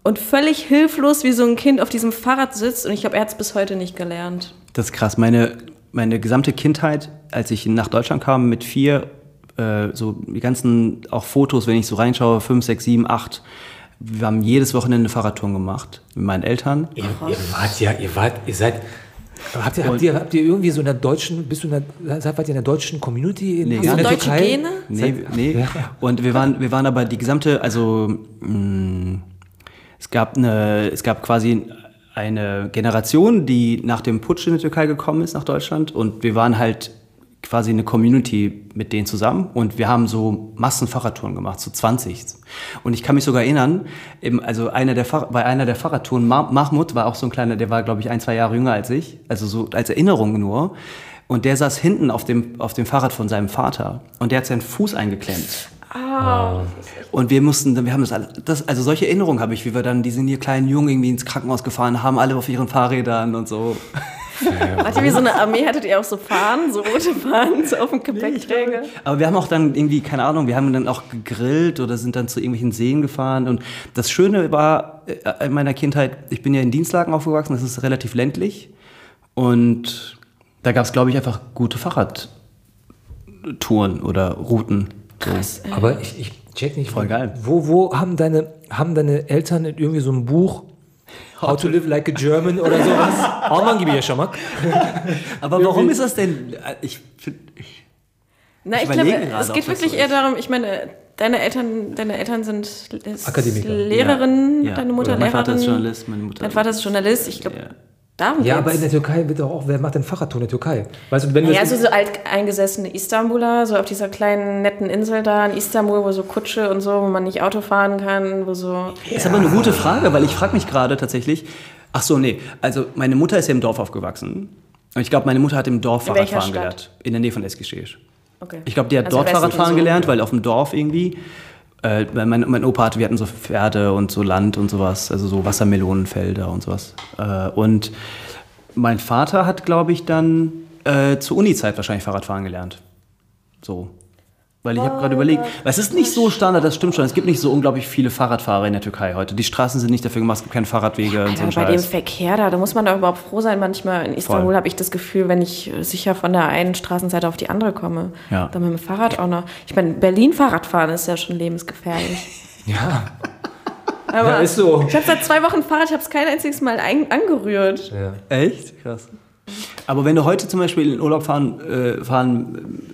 und völlig hilflos wie so ein Kind auf diesem Fahrrad sitzt. Und ich glaube, er hat es bis heute nicht gelernt. Das ist krass. Meine, meine gesamte Kindheit, als ich nach Deutschland kam mit vier, äh, so die ganzen auch Fotos, wenn ich so reinschaue, fünf, sechs, sieben, acht, wir haben jedes Wochenende Fahrradtouren gemacht mit meinen Eltern. Ihr, ihr wart ja, ihr wart, ihr seid. Habt ihr, habt, ihr, habt ihr irgendwie so in der deutschen, bist du in der, seid wart ihr in der deutschen Community in, Nee, in gar der. Deutsche Türkei? Gene? Nee, nee. Und wir waren, wir waren aber die gesamte, also mh, es gab eine, es gab quasi eine Generation, die nach dem Putsch in der Türkei gekommen ist nach Deutschland und wir waren halt quasi eine Community mit denen zusammen und wir haben so Massenfahrradtouren gemacht, so 20. Und ich kann mich sogar erinnern, eben, also einer der Fahr bei einer der Fahrradtouren, Ma Mahmoud war auch so ein kleiner, der war glaube ich ein, zwei Jahre jünger als ich, also so als Erinnerung nur. Und der saß hinten auf dem, auf dem Fahrrad von seinem Vater und der hat seinen Fuß eingeklemmt. Und wir mussten, dann- wir haben das, alle- das also solche Erinnerungen habe ich, wie wir dann diesen hier kleinen Jungen irgendwie ins Krankenhaus gefahren haben, alle auf ihren Fahrrädern und so. Wart ihr wie so eine Armee? Hattet ihr auch so Fahnen, so rote Fahnen so auf dem Gepäckträger? Aber wir haben auch dann irgendwie, keine Ahnung, wir haben dann auch gegrillt oder sind dann zu irgendwelchen Seen gefahren. Und das Schöne war äh, in meiner Kindheit, ich bin ja in Dienstlagen aufgewachsen, das ist relativ ländlich. Und da gab es, glaube ich, einfach gute Fahrradtouren oder Routen. So. Aber ich, ich check nicht. Voll geil. Wo, wo haben deine, haben deine Eltern in irgendwie so ein Buch How to live like a German oder sowas? Alman gibi yaşamak. Aber warum ist das denn? äh, Ich, find- ich Na, Ich ich glaube, es geht wirklich so eher ist. darum, ich meine, deine Eltern, deine Eltern sind ist Akademiker. Lehrerin, Ja. deine Mutter Oder mein Lehrerin. Vater ist Journalist, meine Mutter- Dein Vater ist Journalist, ich glaube, Ja. Darum Ja, aber in geht's. der Türkei wird doch auch, wer macht denn Fahrradtour in der Türkei? Weißt du, wenn Ja, das- so, alteingesessene Istanbuler, so auf dieser kleinen netten Insel da in Istanbul, wo so Kutsche und so, wo man nicht Auto fahren kann, wo so. Das ist aber eine gute Frage, weil ich frage mich gerade tatsächlich. Ach so, nee. Also meine Mutter ist ja im Dorf aufgewachsen. Und ich glaube, meine Mutter hat im Dorf Fahrradfahren gelernt. In der Nähe von Eskişehir. Okay. Ich glaube, die hat Also dort Fahrradfahren so. gelernt, weil auf dem Dorf irgendwie. Äh, mein, mein Opa hatte, wir hatten so Pferde und so Land und sowas, also so Wassermelonenfelder und sowas. Äh, und mein Vater hat, glaube ich, dann äh, zur Uni-Zeit wahrscheinlich Fahrradfahren gelernt. So. Weil ich habe gerade überlegt, weil es ist nicht so Standard, das stimmt schon. Es gibt nicht so unglaublich viele Fahrradfahrer in der Türkei heute. Die Straßen sind nicht dafür gemacht, es gibt keine Fahrradwege und so bei dem Scheiß. Verkehr da, da muss man doch überhaupt froh sein. Manchmal in Istanbul habe ich das Gefühl, wenn ich äh, sicher von der einen Straßenseite auf die andere komme. Ja. Dann mit dem Fahrrad auch noch. Ich meine, Berlin Fahrradfahren ist ja schon lebensgefährlich. <laughs> ja, Aber ja, ist so. ich habe seit zwei Wochen Fahrrad, ich habe es kein einziges Mal ein angerührt. Ja. Echt? Krass. Aber wenn du heute zum Beispiel in Urlaub fahren, äh, fahren,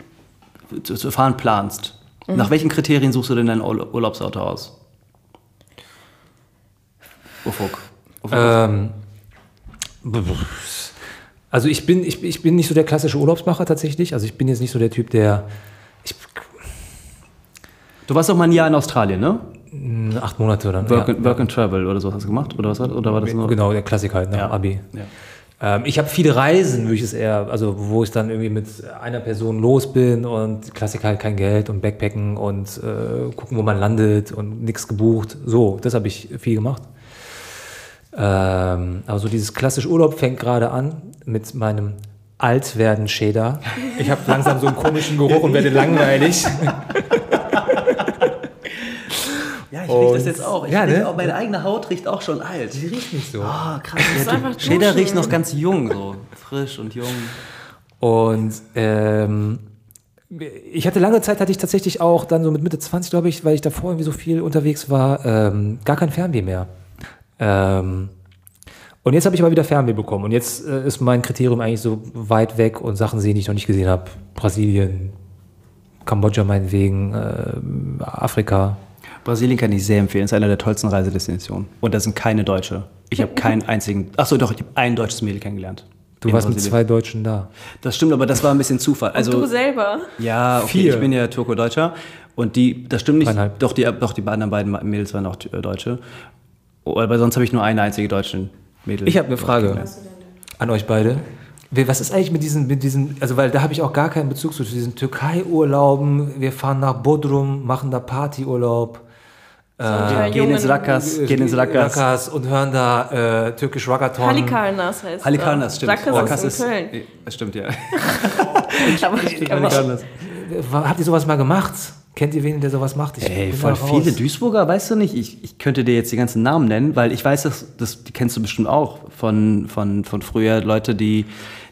zu, zu fahren planst, Mhm. nach welchen Kriterien suchst du denn dein Urla- Urlaubsauto aus? Ufuk. Ufuk. Ähm, also ich bin, ich, ich bin nicht so der klassische Urlaubsmacher tatsächlich. Also ich bin jetzt nicht so der Typ, der ich, du warst doch mal ein Jahr in Australien, ne? acht Monate dann. Work, ja. and, Work and Travel oder so hast du gemacht? Oder, was, war- oder war das nur? Genau, der Klassiker halt nach Ja. Abi. Ja. Ähm, ich habe viele Reisen, würde ich es eher, also wo ich dann irgendwie mit einer Person los bin und Klassiker halt kein Geld und Backpacken und äh, gucken, wo man landet und nichts gebucht. So, das habe ich viel gemacht. Ähm, aber so dieses klassische Urlaub fängt gerade an mit meinem Altwerden-Shader. Ich habe langsam so einen komischen Geruch und werde langweilig. <laughs> Ja, ich Und- riech das jetzt auch. Ich Ja, ne? auch. Meine eigene Haut riecht auch schon alt. Die riecht nicht so. Ah, krass. ist einfach Shader duschen. riecht noch ganz jung, so frisch und jung. Und ähm, ich hatte lange Zeit, hatte ich tatsächlich auch dann so mit Mitte 20, glaube ich, weil ich davor irgendwie so viel unterwegs war, ähm, gar kein Fernweh mehr. Ähm, und jetzt habe ich aber wieder Fernweh bekommen. Und jetzt äh, ist mein Kriterium eigentlich so weit weg und Sachen sehen, die ich noch nicht gesehen habe. Brasilien, Kambodscha meinetwegen, äh, Afrika. Brasilien kann ich sehr empfehlen. Es ist einer der tollsten Reisedestinationen. Und da sind keine Deutsche. Ich habe keinen einzigen. Achso, doch, ich habe ein deutsches Mädel kennengelernt. Du warst mit Brasilien. zwei Deutschen da. Das stimmt, aber das war ein bisschen Zufall. Also, du selber. Ja, okay, Vier. ich bin ja Turko-Deutscher. Und die, das stimmt nicht. Dreieinhalb. Doch die, doch, die anderen beiden Mädels waren auch äh, Deutsche. Oh, Aber sonst habe ich nur eine einzige deutsche Mädel. Ich habe eine Frage an euch beide. Was ist eigentlich mit diesen, mit diesen, also weil da habe ich auch gar keinen Bezug zu diesen Türkei-Urlauben. Wir fahren nach Bodrum, machen da Partyurlaub. Äh, Gehen ins Rakas, gehen ins Rakas. Rakas und hören da äh, türkisch Ragaton. Halikarnas heißt Halikarnas, stimmt. Rakas Rakas ist in Köln. äh, Das stimmt, ja. <laughs> Wa- Habt ihr sowas mal gemacht? Kennt ihr wen, der sowas macht? Ich Ey, voll viele Duisburger, weißt du nicht? Ich, ich könnte dir jetzt die ganzen Namen nennen, weil ich weiß, dass, das, die kennst du bestimmt auch von, von, von früher, Leute, die,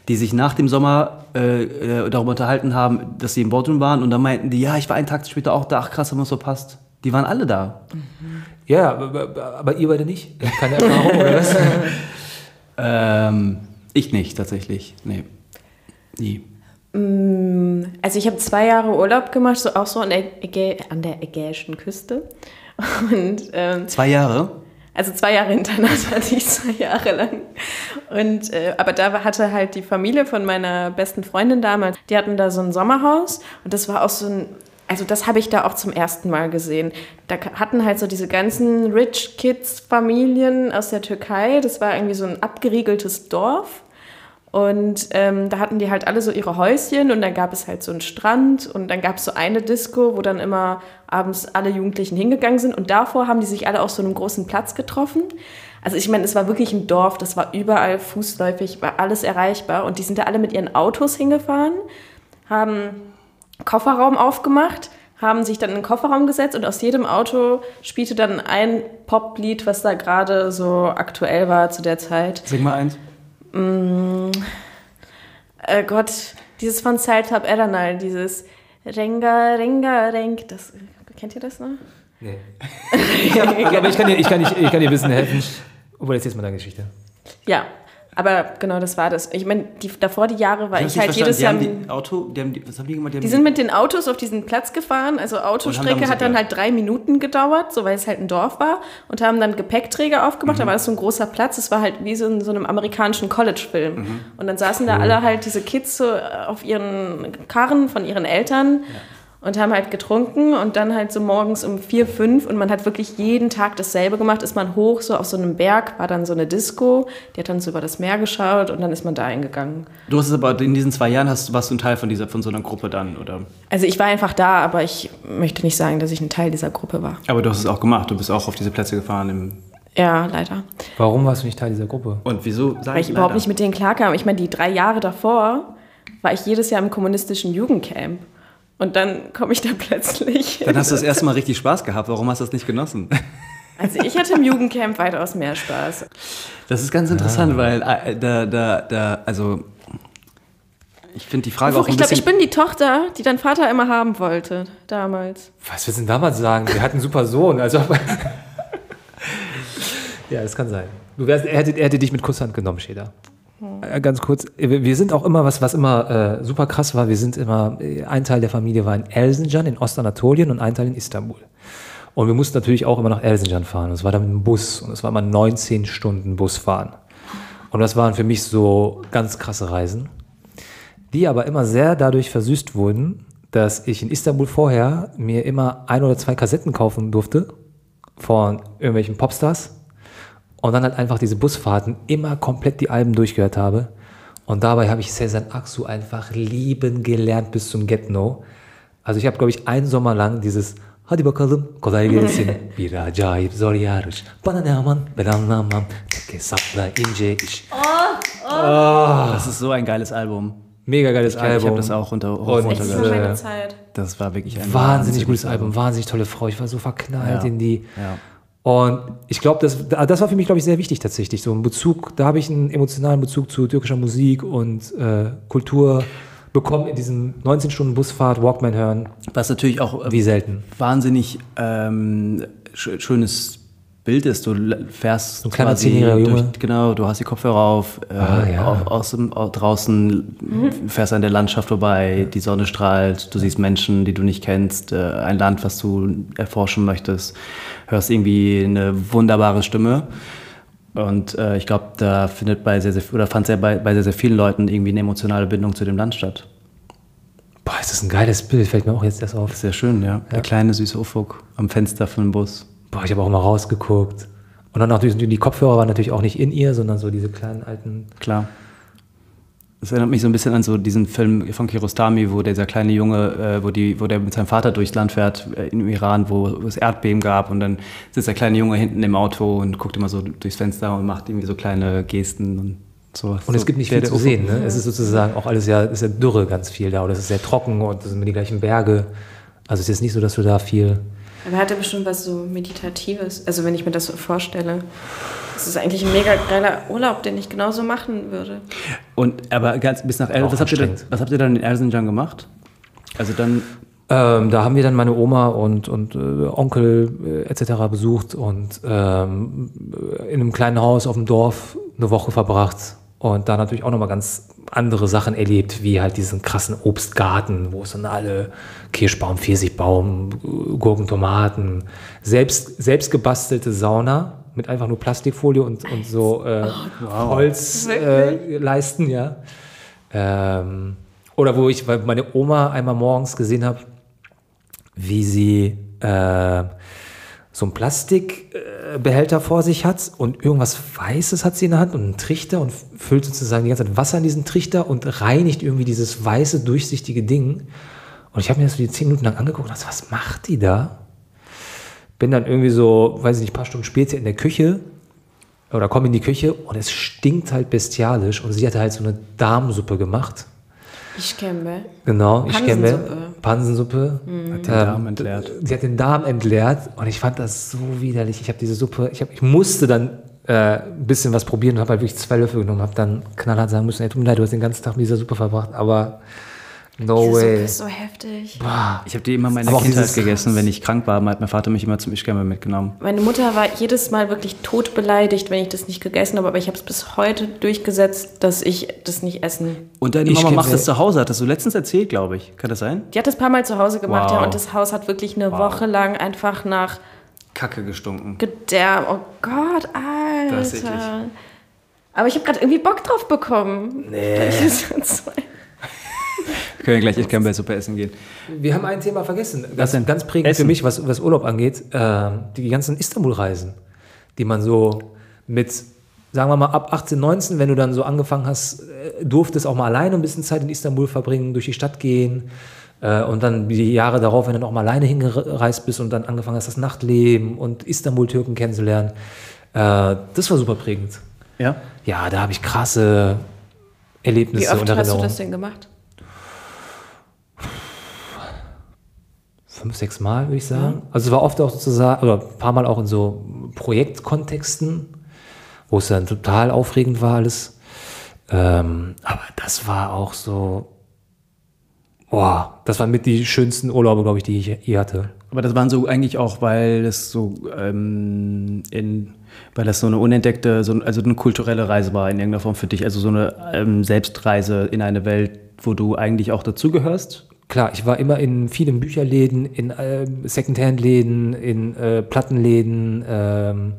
die sich nach dem Sommer äh, äh, darüber unterhalten haben, dass sie in Bodrum waren und dann meinten die, ja, ich war einen Tag später auch da, ach krass, haben wir uns verpasst. Die waren alle da. Ja, aber, ihr beide nicht? Keine Erfahrung oder was? <laughs> Ähm, ich nicht, tatsächlich. Nee. Nie. also ich habe zwei Jahre Urlaub gemacht, so auch so an der, Ägä an der ägäischen Küste. <laughs> Und ähm, Zwei Jahre? Also zwei Jahre hintereinander <laughs> hatte ich zwei Jahre lang. Und, äh, aber da hatte halt die Familie von meiner besten Freundin damals, die hatten da so ein Sommerhaus und das war auch so ein, also das habe ich da auch zum ersten Mal gesehen. Da hatten halt so diese ganzen Rich Kids Familien aus der Türkei, das war irgendwie so ein abgeriegeltes Dorf. Und ähm, da hatten die halt alle so ihre Häuschen und dann gab es halt so einen Strand und dann gab es so eine Disco, wo dann immer abends alle Jugendlichen hingegangen sind und davor haben die sich alle auf so einem großen Platz getroffen. Also ich meine, es war wirklich ein Dorf, das war überall fußläufig, war alles erreichbar und die sind da alle mit ihren Autos hingefahren, haben Kofferraum aufgemacht, haben sich dann in den Kofferraum gesetzt und aus jedem Auto spielte dann ein Poplied, was da gerade so aktuell war zu der Zeit. Sing mal eins. Äh, Gott, dieses von Saltab Eranal, dieses Renga, Renga, Renk, das, kennt ihr das noch? Nee. <laughs> aber ich kann, dir, ich, kann dir, ich kann dir ein bisschen helfen. Obwohl, jetzt jetzt mal deine Geschichte. Ja, aber genau, das war das. Ich meine, die, davor die Jahre war Ich ich halt jedes Jahr... Die haben die Auto, die haben die, was haben die gemacht? Die, Die sind mit den Autos auf diesen Platz gefahren. Also Autostrecke hat dann halt drei Minuten gedauert, so weil es halt ein Dorf war. Und haben dann Gepäckträger aufgemacht. Da war das so ein großer Platz. Es war halt wie so in so einem amerikanischen College-Film. Und dann saßen da alle halt diese Kids so auf ihren Karren von ihren Eltern. Und haben halt getrunken und dann halt so morgens um vier, fünf und man hat wirklich jeden Tag dasselbe gemacht. Ist man hoch, so auf so einem Berg, war dann so eine Disco, die hat dann so über das Meer geschaut und dann ist man da hingegangen. Du hast es aber in diesen zwei Jahren hast, warst du ein Teil von dieser von so einer Gruppe dann, oder? Also ich war einfach da, aber ich möchte nicht sagen, dass ich ein Teil dieser Gruppe war. Aber du hast es auch gemacht. Du bist auch auf diese Plätze gefahren. Im Ja, leider. Warum warst du nicht Teil dieser Gruppe? und wieso? Sag Weil ich überhaupt nicht mit denen klarkam. Ich meine, die drei Jahre davor war ich jedes Jahr im kommunistischen Jugendcamp. Und dann komme ich da <laughs> plötzlich. Dann hast du das erste Mal richtig Spaß gehabt. Warum hast du das nicht genossen? <laughs> Also ich hatte im Jugendcamp weitaus mehr Spaß. Das ist ganz interessant, weil äh, da, da, da, also ich finde die Frage auch ein Ich glaube, ich bin die Tochter, die dein Vater immer haben wollte, damals. Was willst du denn damals sagen? Wir hatten einen super Sohn. Also <laughs> ja, das kann sein. Du wärst, er, hätte, er hätte dich mit Kusshand genommen, Schäder. Äh, Ganz kurz, wir wir sind auch immer, was, was immer äh, super krass war, wir sind immer, äh, ein Teil der Familie war in Erzincan in Ostanatolien und ein Teil in Istanbul. Und wir mussten natürlich auch immer nach Erzincan fahren. Und es war dann mit dem Bus und es war immer 19 Stunden Busfahren. Und das waren für mich so ganz krasse Reisen, die aber immer sehr dadurch versüßt wurden, dass ich in Istanbul vorher mir immer ein oder zwei Kassetten kaufen durfte von irgendwelchen Popstars und dann halt einfach diese Busfahrten immer komplett die Alben durchgehört habe. Und dabei habe ich Sezen Aksu einfach lieben gelernt bis zum Get-No. Also ich habe, glaube ich, einen Sommer lang dieses Hadi bakalım kolay gelsin <laughs> bir acayip zor yarış bana ne aman ben anlamam tek hesapla ince iş. das ist so ein geiles Album. Mega geiles Ich Album. habe das auch unter hoch Das. Das war wirklich ein wahnsinnig gutes wahnsinniges Album, wahnsinnig tolle Frau. Ich war so verknallt Ja. in die. Ja. Und ich glaube, das, das war für mich, glaube ich, sehr wichtig tatsächlich. So ein Bezug, da habe ich einen emotionalen Bezug zu türkischer Musik und äh, Kultur bekommen in diesem 19 Stunden Busfahrt, Walkman hören, Was natürlich auch äh, wie selten. wahnsinnig ähm, sch schönes Bild ist. Du fährst So ein kleiner quasi zehnjähriger durch, genau, du hast die Kopfhörer auf, äh, Ah, ja. au- aus dem, au- draußen fährst an der Landschaft vorbei, die Sonne strahlt, du siehst Menschen, die du nicht kennst, äh, ein Land, was du erforschen möchtest, hörst irgendwie eine wunderbare Stimme. Und äh, ich glaube, da findet bei sehr, sehr, oder fand sehr bei, bei sehr, sehr vielen Leuten irgendwie eine emotionale Bindung zu dem Land statt. Boah, ist das ein geiles Bild, fällt mir auch jetzt erst auf. Sehr schön, ja. Der kleine süße Ufuk am Fenster von dem Bus. Boah, ich habe auch mal rausgeguckt. Und dann natürlich, die Kopfhörer waren natürlich auch nicht in ihr, sondern so diese kleinen alten. Klar. Das erinnert mich so ein bisschen an so diesen Film von Kiarostami, wo dieser kleine Junge, äh, wo, die, wo der mit seinem Vater durchs Land fährt, äh, im Iran, wo es Erdbeben gab und dann sitzt der kleine Junge hinten im Auto und guckt immer so durchs Fenster und macht irgendwie so kleine Gesten und sowas. Und es gibt nicht Der- viel zu sehen. Ne? Es ist sozusagen auch alles ja, ist ja Dürre ganz viel da. Oder es ist sehr trocken und es sind immer die gleichen Berge. Also es ist jetzt nicht so, dass du da viel. Aber er hatte bestimmt was so Meditatives. Also wenn ich mir das so vorstelle. Das ist eigentlich ein mega geiler Urlaub, den ich genauso machen würde. Und aber ganz bis nach El was habt, ihr dann, was habt ihr dann in Erzincan gemacht? Also dann, Ähm, da haben wir dann meine Oma und, und äh, Onkel äh, etc. besucht und ähm, in einem kleinen Haus auf dem Dorf eine Woche verbracht und da natürlich auch nochmal ganz andere Sachen erlebt, wie halt diesen krassen Obstgarten, wo es dann alle Kirschbaum, Pfirsichbaum, äh, Gurken, Tomaten, selbst, selbst gebastelte Sauna mit einfach nur Plastikfolie und, und so äh, Holzleisten, äh, Leisten, ja. Ähm, oder wo ich weil meine Oma einmal morgens gesehen habe, wie sie äh, so einen Plastikbehälter vor sich hat und irgendwas Weißes hat sie in der Hand und einen Trichter und füllt sozusagen die ganze Zeit Wasser in diesen Trichter und reinigt irgendwie dieses weiße, durchsichtige Ding. Und ich habe mir das so die zehn Minuten lang angeguckt und dachte, was macht die da? Bin dann irgendwie so, weiß ich nicht, ein paar Stunden später in der Küche oder komme in die Küche und es stinkt halt bestialisch und sie hatte halt so eine Darmsuppe gemacht. Ich kenne Genau, ich kenne Pansensuppe. Pansensuppe. hat den Darm entleert. Sie hat den Darm entleert und ich fand das so widerlich. Ich habe diese Suppe, ich, hab, ich musste dann äh, ein bisschen was probieren und habe halt wirklich zwei Löffel genommen, habe dann knallhart sagen müssen, ey, tut mir leid, du hast den ganzen Tag mit dieser Suppe verbracht, aber no Diese Suppe way. ist so heftig. ich habe die immer in meiner Aber Kindheit gegessen, wenn ich krank war, hat mein Vater mich immer zum Ischgame mitgenommen. Meine Mutter war jedes Mal wirklich tot beleidigt, wenn ich das nicht gegessen habe, aber ich habe es bis heute durchgesetzt, dass ich das nicht essen. Und deine Ich Mama macht das zu Hause, hat das du letztens erzählt, glaube ich. Kann das sein? Die hat das ein paar Mal zu Hause gemacht, Wow. ja, und das Haus hat wirklich eine Woche lang einfach nach Kacke gestunken. Gedärm. Oh Gott, Das ist eklig. Alter. Aber ich habe gerade irgendwie Bock drauf bekommen. Nee. <laughs> Können wir gleich Ischgame-Suppe essen gehen. Wir haben ein Thema vergessen, Was ganz, denn? ganz prägend Essen. für mich, was, was Urlaub angeht, ähm, die ganzen Istanbul-Reisen, die man so mit, sagen wir mal, ab 18, 19, wenn du dann so angefangen hast, äh, durftest auch mal alleine ein bisschen Zeit in Istanbul verbringen, durch die Stadt gehen äh, und dann die Jahre darauf, wenn du noch mal alleine hingereist bist und dann angefangen hast, das Nachtleben und Istanbul-Türken kennenzulernen, äh, das war super prägend. Ja? Ja, da habe ich krasse Erlebnisse Wie oft und hast du das denn gemacht? Fünf, sechs Mal, würde ich sagen. Also es war oft auch sozusagen, oder ein paar Mal auch in so Projektkontexten, wo es dann total aufregend war alles. Ähm, aber das war auch so, boah, das waren mit die schönsten Urlaube, glaube ich, die ich je hatte. Aber das waren so eigentlich auch, weil das so ähm, in, weil das so eine unentdeckte, so, also eine kulturelle Reise war in irgendeiner Form für dich, also so eine ähm, Selbstreise in eine Welt, wo du eigentlich auch dazugehörst. Klar, ich war immer in vielen Bücherläden, in ähm, Secondhand-Läden, in äh, Plattenläden, ähm,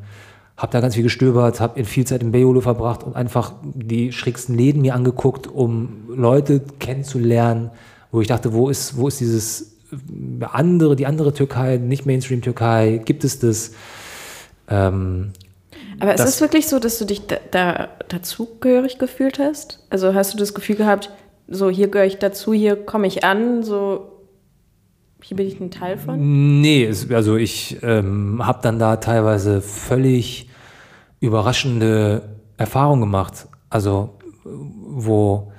habe da ganz viel gestöbert, habe in viel Zeit in Beyoğlu verbracht und einfach die schrägsten Läden mir angeguckt, um Leute kennenzulernen, wo ich dachte, wo ist, wo ist dieses äh, andere, die andere Türkei, nicht Mainstream-Türkei, gibt es das? Ähm, Aber ist es wirklich so, dass du dich da, da dazugehörig gefühlt hast? Also hast du das Gefühl gehabt, so hier gehöre ich dazu, hier komme ich an, so hier bin ich ein Teil von? Nee, also ich ähm, habe dann da teilweise völlig überraschende Erfahrungen gemacht. Also wo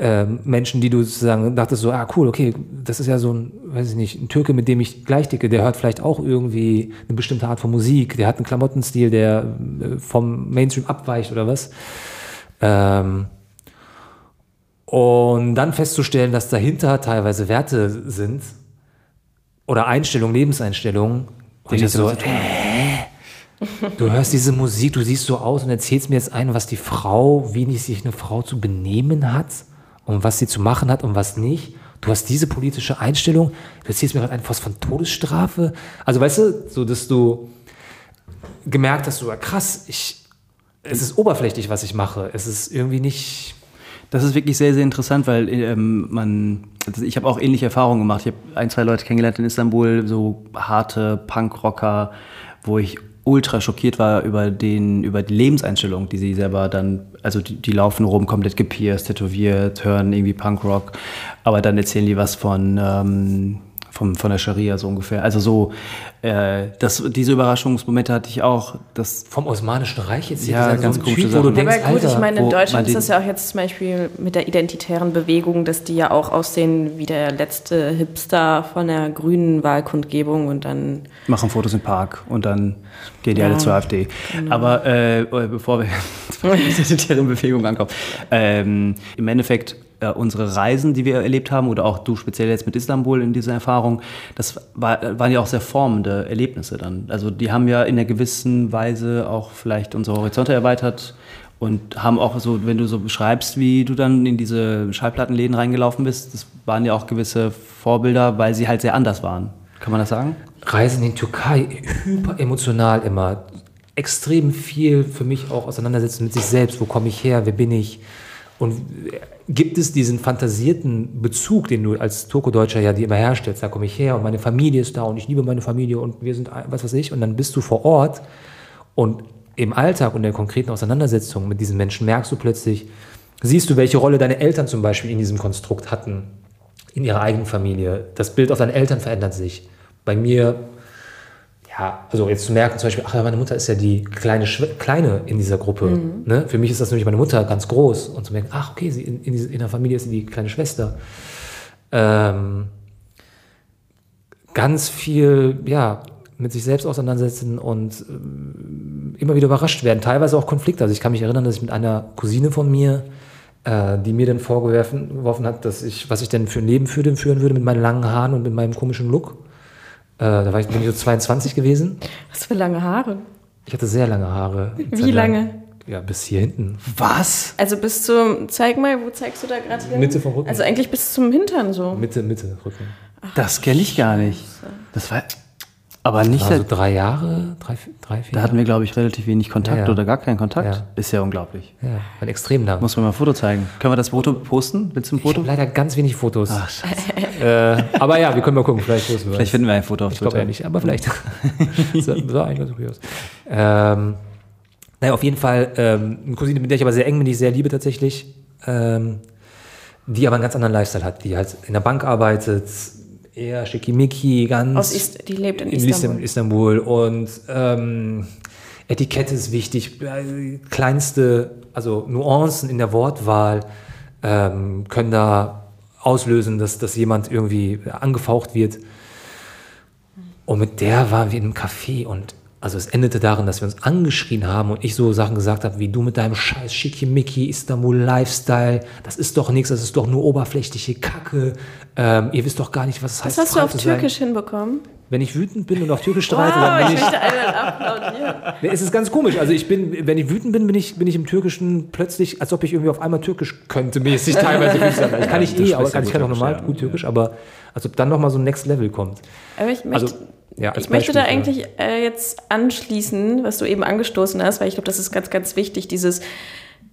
ähm, Menschen, die du sozusagen dachtest so, ah cool, okay, das ist ja so ein, weiß ich nicht, ein Türke, mit dem ich gleich dicke, der hört vielleicht auch irgendwie eine bestimmte Art von Musik, der hat einen Klamottenstil, der äh, vom Mainstream abweicht oder was. Ähm, und dann festzustellen, dass dahinter teilweise Werte sind oder Einstellungen, Lebenseinstellungen, wo ich so, äh, <laughs> du hörst diese Musik, du siehst so aus und erzählst mir jetzt ein, was die Frau, wie sich eine Frau zu benehmen hat und was sie zu machen hat und was nicht. Du hast diese politische Einstellung, du erzählst mir gerade etwas von Todesstrafe. Also weißt du, so dass du gemerkt hast, so ja, krass, ich, es ist oberflächlich, was ich mache. Es ist irgendwie nicht. Das ist wirklich sehr, sehr interessant, weil ähm, man, also ich habe auch ähnliche Erfahrungen gemacht. Ich habe ein, zwei Leute kennengelernt in Istanbul, so harte Punkrocker, wo ich ultra schockiert war über, den, über die Lebenseinstellung, die sie selber dann, also die, die laufen rum komplett gepierst, tätowiert, hören irgendwie Punkrock, aber dann erzählen die was von, ähm, vom, von der Scharia so ungefähr. Also so, äh, das, diese Überraschungsmomente hatte ich auch. Das Vom Osmanischen Reich jetzt Ja, dieser- ganz ein komische Typ, wo du denkst, aber gut, Alter, ich meine, in Deutschland ist das ja auch jetzt zum Beispiel mit der identitären Bewegung, dass die ja auch aussehen wie der letzte Hipster von der grünen Wahlkundgebung und dann machen Fotos im Park und dann gehen die Ja, alle zur AfD. Aber äh, bevor wir <laughs> zur identitären Bewegung ankommen, ähm, im Endeffekt äh, unsere Reisen, die wir erlebt haben, oder auch du speziell jetzt mit Istanbul in dieser Erfahrung, das war, waren ja auch sehr formende Erlebnisse dann. Also die haben ja in einer gewissen Weise auch vielleicht unsere Horizonte erweitert und haben auch so, wenn du so beschreibst, wie du dann in diese Schallplattenläden reingelaufen bist, das waren ja auch gewisse Vorbilder, weil sie halt sehr anders waren. Kann man das sagen? Reisen in die Türkei, hyper emotional immer. Extrem viel für mich auch auseinandersetzen mit sich selbst. Wo komme ich her? Wer bin ich? Und gibt es diesen fantasierten Bezug, den du als Turko-Deutscher ja immer herstellst? Da komme ich her und meine Familie ist da und ich liebe meine Familie und wir sind, was weiß ich. Und dann bist du vor Ort und im Alltag und der konkreten Auseinandersetzung mit diesen Menschen merkst du plötzlich, siehst du, welche Rolle deine Eltern zum Beispiel in diesem Konstrukt hatten, in ihrer eigenen Familie. Das Bild auf deine Eltern verändert sich. Bei mir, ja, also jetzt zu merken zum Beispiel, ach ja, meine Mutter ist ja die kleine, Schwe- kleine in dieser Gruppe. Ne? Für mich ist das nämlich meine Mutter ganz groß. Und zu merken, ach okay, sie in, in, in der Familie ist sie die kleine Schwester. Ähm, ganz viel, ja, mit sich selbst auseinandersetzen und ähm, immer wieder überrascht werden. Teilweise auch Konflikte. Also ich kann mich erinnern, dass ich mit einer Cousine von mir, äh, die mir dann vorgeworfen geworfen hat, dass ich, was ich denn für ein Leben führen, führen würde mit meinen langen Haaren und mit meinem komischen Look. Äh, da war ich, bin ich so 22 gewesen. was für lange Haare. Ich hatte sehr lange Haare. Wie lange? Ja, bis hier hinten. Was? Also bis zum, zeig mal, wo zeigst du da gerade hin? Mitte vom Rücken. Also eigentlich bis zum Hintern so. Mitte, Mitte Rücken. Das kenne ich gar nicht. Das war aber nicht Also seit, drei Jahre, drei, vier- drei vier da hatten wir, glaube ich, relativ wenig Kontakt Ja, ja. oder gar keinen Kontakt. Ja. Ist ja unglaublich. Ja, ein extrem lang. Muss man mal ein Foto zeigen. Können wir das Foto posten? Willst du ein Ich Foto? habe leider ganz wenig Fotos. Ach, scheiße. Äh, aber ja, wir können mal gucken. Vielleicht posten wir Vielleicht finden wir ein Foto auf Ich glaube Twitter. ja nicht, aber vielleicht. <laughs> sah, sah eigentlich ganz okay aus. Ähm, naja, auf jeden Fall ähm, eine Cousine, mit der ich aber sehr eng bin, die ich sehr liebe tatsächlich, ähm, die aber einen ganz anderen Lifestyle hat, die halt in der Bank arbeitet, eher schickimicki, ganz Aus Ist, die lebt in in Istanbul. Istanbul. Und ähm, Etikette ist wichtig, äh, kleinste, also Nuancen in der Wortwahl ähm, können da auslösen, dass, dass jemand irgendwie angefaucht wird. Und mit der waren wir in einem Café und also es endete darin, dass wir uns angeschrien haben und ich so Sachen gesagt habe, wie du mit deinem scheiß Schickimicki, Istanbul Lifestyle, das ist doch nichts, das ist doch nur oberflächliche Kacke. Ähm, ihr wisst doch gar nicht, was es Das heißt. hast du auf zu sein. Türkisch hinbekommen. Wenn ich wütend bin und auf Türkisch streite, dann Wow, bin ich ich. möchte. Nee, Es ist ganz komisch. Also ich bin, wenn ich wütend bin, bin ich, bin ich im Türkischen plötzlich, als ob ich irgendwie auf einmal Türkisch könnte, mäßig teilweise. Ich <laughs> kann ich du eh, aber ja kann, ich kann auch gut normal Türkisch, ja. gut Türkisch, aber als ob dann nochmal so ein Next Level kommt. Aber ich möchte, Also, ja, ich möchte da Beispiel für- eigentlich äh, jetzt anschließen, was du eben angestoßen hast, weil ich glaube, das ist ganz, ganz wichtig, dieses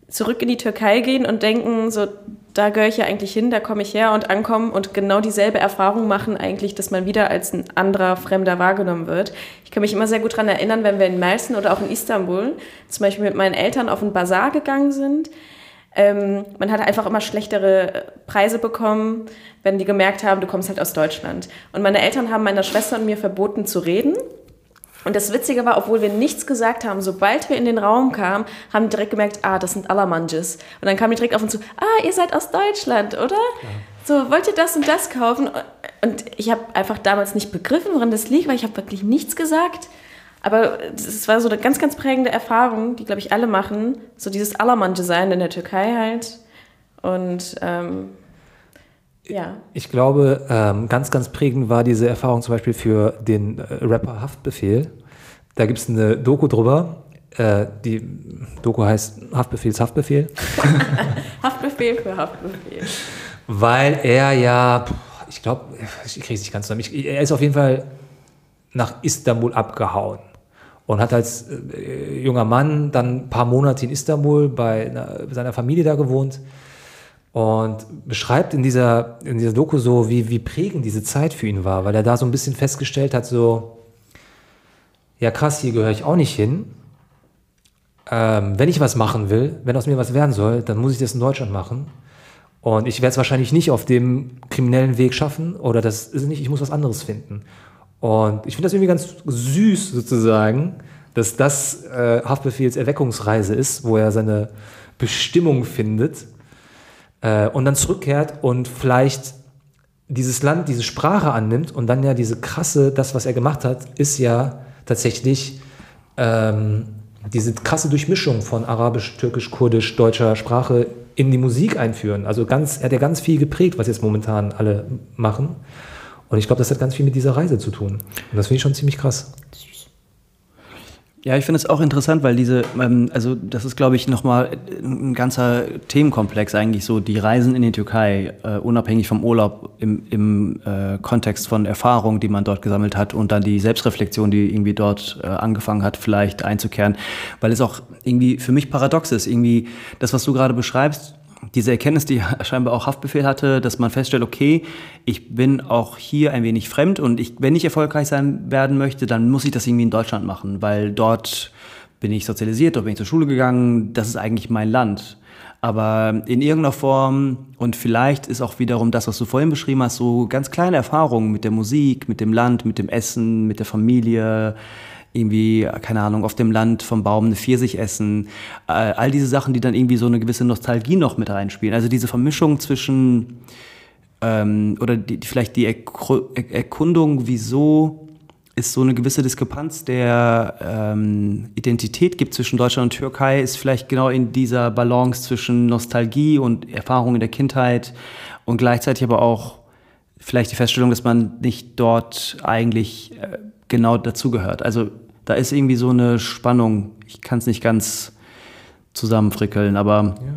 zurück in die Türkei gehen und denken, so, da gehöre ich ja eigentlich hin, da komme ich her und ankommen und genau dieselbe Erfahrung machen eigentlich, dass man wieder als ein anderer Fremder wahrgenommen wird. Ich kann mich immer sehr gut daran erinnern, wenn wir in Melsen oder auch in Istanbul zum Beispiel mit meinen Eltern auf einen Bazar gegangen sind. Ähm, man hat einfach immer schlechtere Preise bekommen, wenn die gemerkt haben, du kommst halt aus Deutschland. Und meine Eltern haben meiner Schwester und mir verboten zu reden. Und das Witzige war, obwohl wir nichts gesagt haben, sobald wir in den Raum kamen, haben die direkt gemerkt, ah, das sind Alamanges. Und dann kamen die direkt auf uns zu, ah, ihr seid aus Deutschland, oder? So, wollt ihr das und das kaufen? Und ich habe einfach damals nicht begriffen, woran das liegt, weil ich habe wirklich nichts gesagt. Aber es war so eine ganz, ganz prägende Erfahrung, die, glaube ich, alle machen. So dieses Alamange sein in der Türkei halt. Und ähm, ja. Ich glaube, ähm, ganz, ganz prägend war diese Erfahrung zum Beispiel für den äh, Rapper Haftbefehl. Da gibt es eine Doku drüber. Äh, die Doku heißt Haftbefehls Haftbefehl. <laughs> Haftbefehl für Haftbefehl. Weil er ja, ich glaube, ich kriege es nicht ganz zusammen. Ich, er ist auf jeden Fall nach Istanbul abgehauen und hat als äh, junger Mann dann ein paar Monate in Istanbul bei einer, seiner Familie da gewohnt und beschreibt in dieser, in dieser Doku so, wie, wie prägend diese Zeit für ihn war, weil er da so ein bisschen festgestellt hat, so, ja krass, hier gehöre ich auch nicht hin. Ähm, wenn ich was machen will, wenn aus mir was werden soll, dann muss ich das in Deutschland machen. Und ich werde es wahrscheinlich nicht auf dem kriminellen Weg schaffen oder das ist nicht, ich muss was anderes finden. Und ich finde das irgendwie ganz süß sozusagen, dass das äh, Haftbefehls Erweckungsreise ist, wo er seine Bestimmung findet äh, und dann zurückkehrt und vielleicht dieses Land, diese Sprache annimmt und dann ja diese krasse, das, was er gemacht hat, ist ja tatsächlich ähm, diese krasse Durchmischung von Arabisch, Türkisch, Kurdisch, deutscher Sprache in die Musik einführen. Also ganz, er hat ja ganz viel geprägt, was jetzt momentan alle machen. Und ich glaube, das hat ganz viel mit dieser Reise zu tun. Und das finde ich schon ziemlich krass. Ja, ich finde es auch interessant, weil diese, ähm, also das ist, glaube ich, nochmal ein ganzer Themenkomplex eigentlich so, die Reisen in die Türkei, äh, unabhängig vom Urlaub im, im äh, Kontext von Erfahrungen, die man dort gesammelt hat und dann die Selbstreflexion, die irgendwie dort äh, angefangen hat, vielleicht einzukehren, weil es auch irgendwie für mich paradox ist, irgendwie das, was du gerade beschreibst, diese Erkenntnis, die <laughs> scheinbar auch Haftbefehl hatte, dass man feststellt, okay, ich bin auch hier ein wenig fremd und ich, wenn ich erfolgreich sein werden möchte, dann muss ich das irgendwie in Deutschland machen, weil dort bin ich sozialisiert, dort bin ich zur Schule gegangen, das ist eigentlich mein Land. Aber in irgendeiner Form und vielleicht ist auch wiederum das, was du vorhin beschrieben hast, so ganz kleine Erfahrungen mit der Musik, mit dem Land, mit dem Essen, mit der Familie, irgendwie, keine Ahnung, auf dem Land vom Baum eine Pfirsich essen. Äh, all diese Sachen, die dann irgendwie so eine gewisse Nostalgie noch mit reinspielen. Also diese Vermischung zwischen, ähm, oder die, vielleicht die Erkundung, wieso es so eine gewisse Diskrepanz der ähm, Identität gibt zwischen Deutschland und Türkei, ist vielleicht genau in dieser Balance zwischen Nostalgie und Erfahrung in der Kindheit und gleichzeitig aber auch vielleicht die Feststellung, dass man nicht dort eigentlich äh, genau dazugehört. Also da ist irgendwie so eine Spannung. Ich kann es nicht ganz zusammenfrickeln, aber. Ja.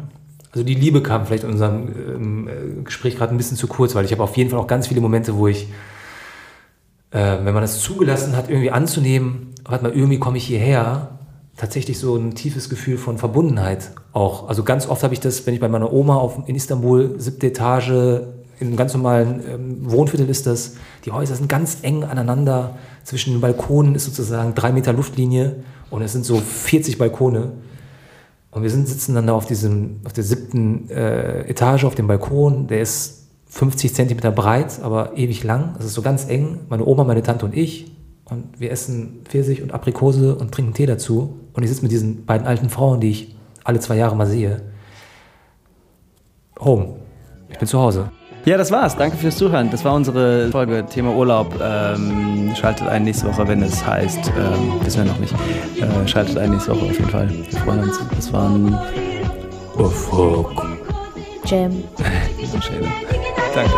Also die Liebe kam vielleicht in unserem ähm, äh, Gespräch gerade ein bisschen zu kurz, weil ich habe auf jeden Fall auch ganz viele Momente, wo ich, äh, wenn man es zugelassen hat, irgendwie anzunehmen, warte mal, irgendwie komme ich hierher, tatsächlich so ein tiefes Gefühl von Verbundenheit auch. Also ganz oft habe ich das, wenn ich bei meiner Oma auf, in Istanbul, siebte Etage, in einem ganz normalen ähm, Wohnviertel ist das, die Häuser sind ganz eng aneinander zwischen den Balkonen ist sozusagen drei Meter Luftlinie und es sind so 40 Balkone. Und wir sind, sitzen dann da auf, diesem, auf der siebten äh, Etage auf dem Balkon. Der ist 50 Zentimeter breit, aber ewig lang. Das ist so ganz eng. Meine Oma, meine Tante und ich. Und wir essen Pfirsich und Aprikose und trinken Tee dazu. Und ich sitze mit diesen beiden alten Frauen, die ich alle zwei Jahre mal sehe. Home. Ich bin zu Hause. Ja, das war's. Danke fürs Zuhören. Das war unsere Folge Thema Urlaub. Ähm, schaltet ein nächste Woche, wenn es heißt, ähm, wissen wir noch nicht. Äh, schaltet ein nächste Woche auf jeden Fall. Wir freuen uns. Das war ein Oh fuck. Jam. <laughs> Danke.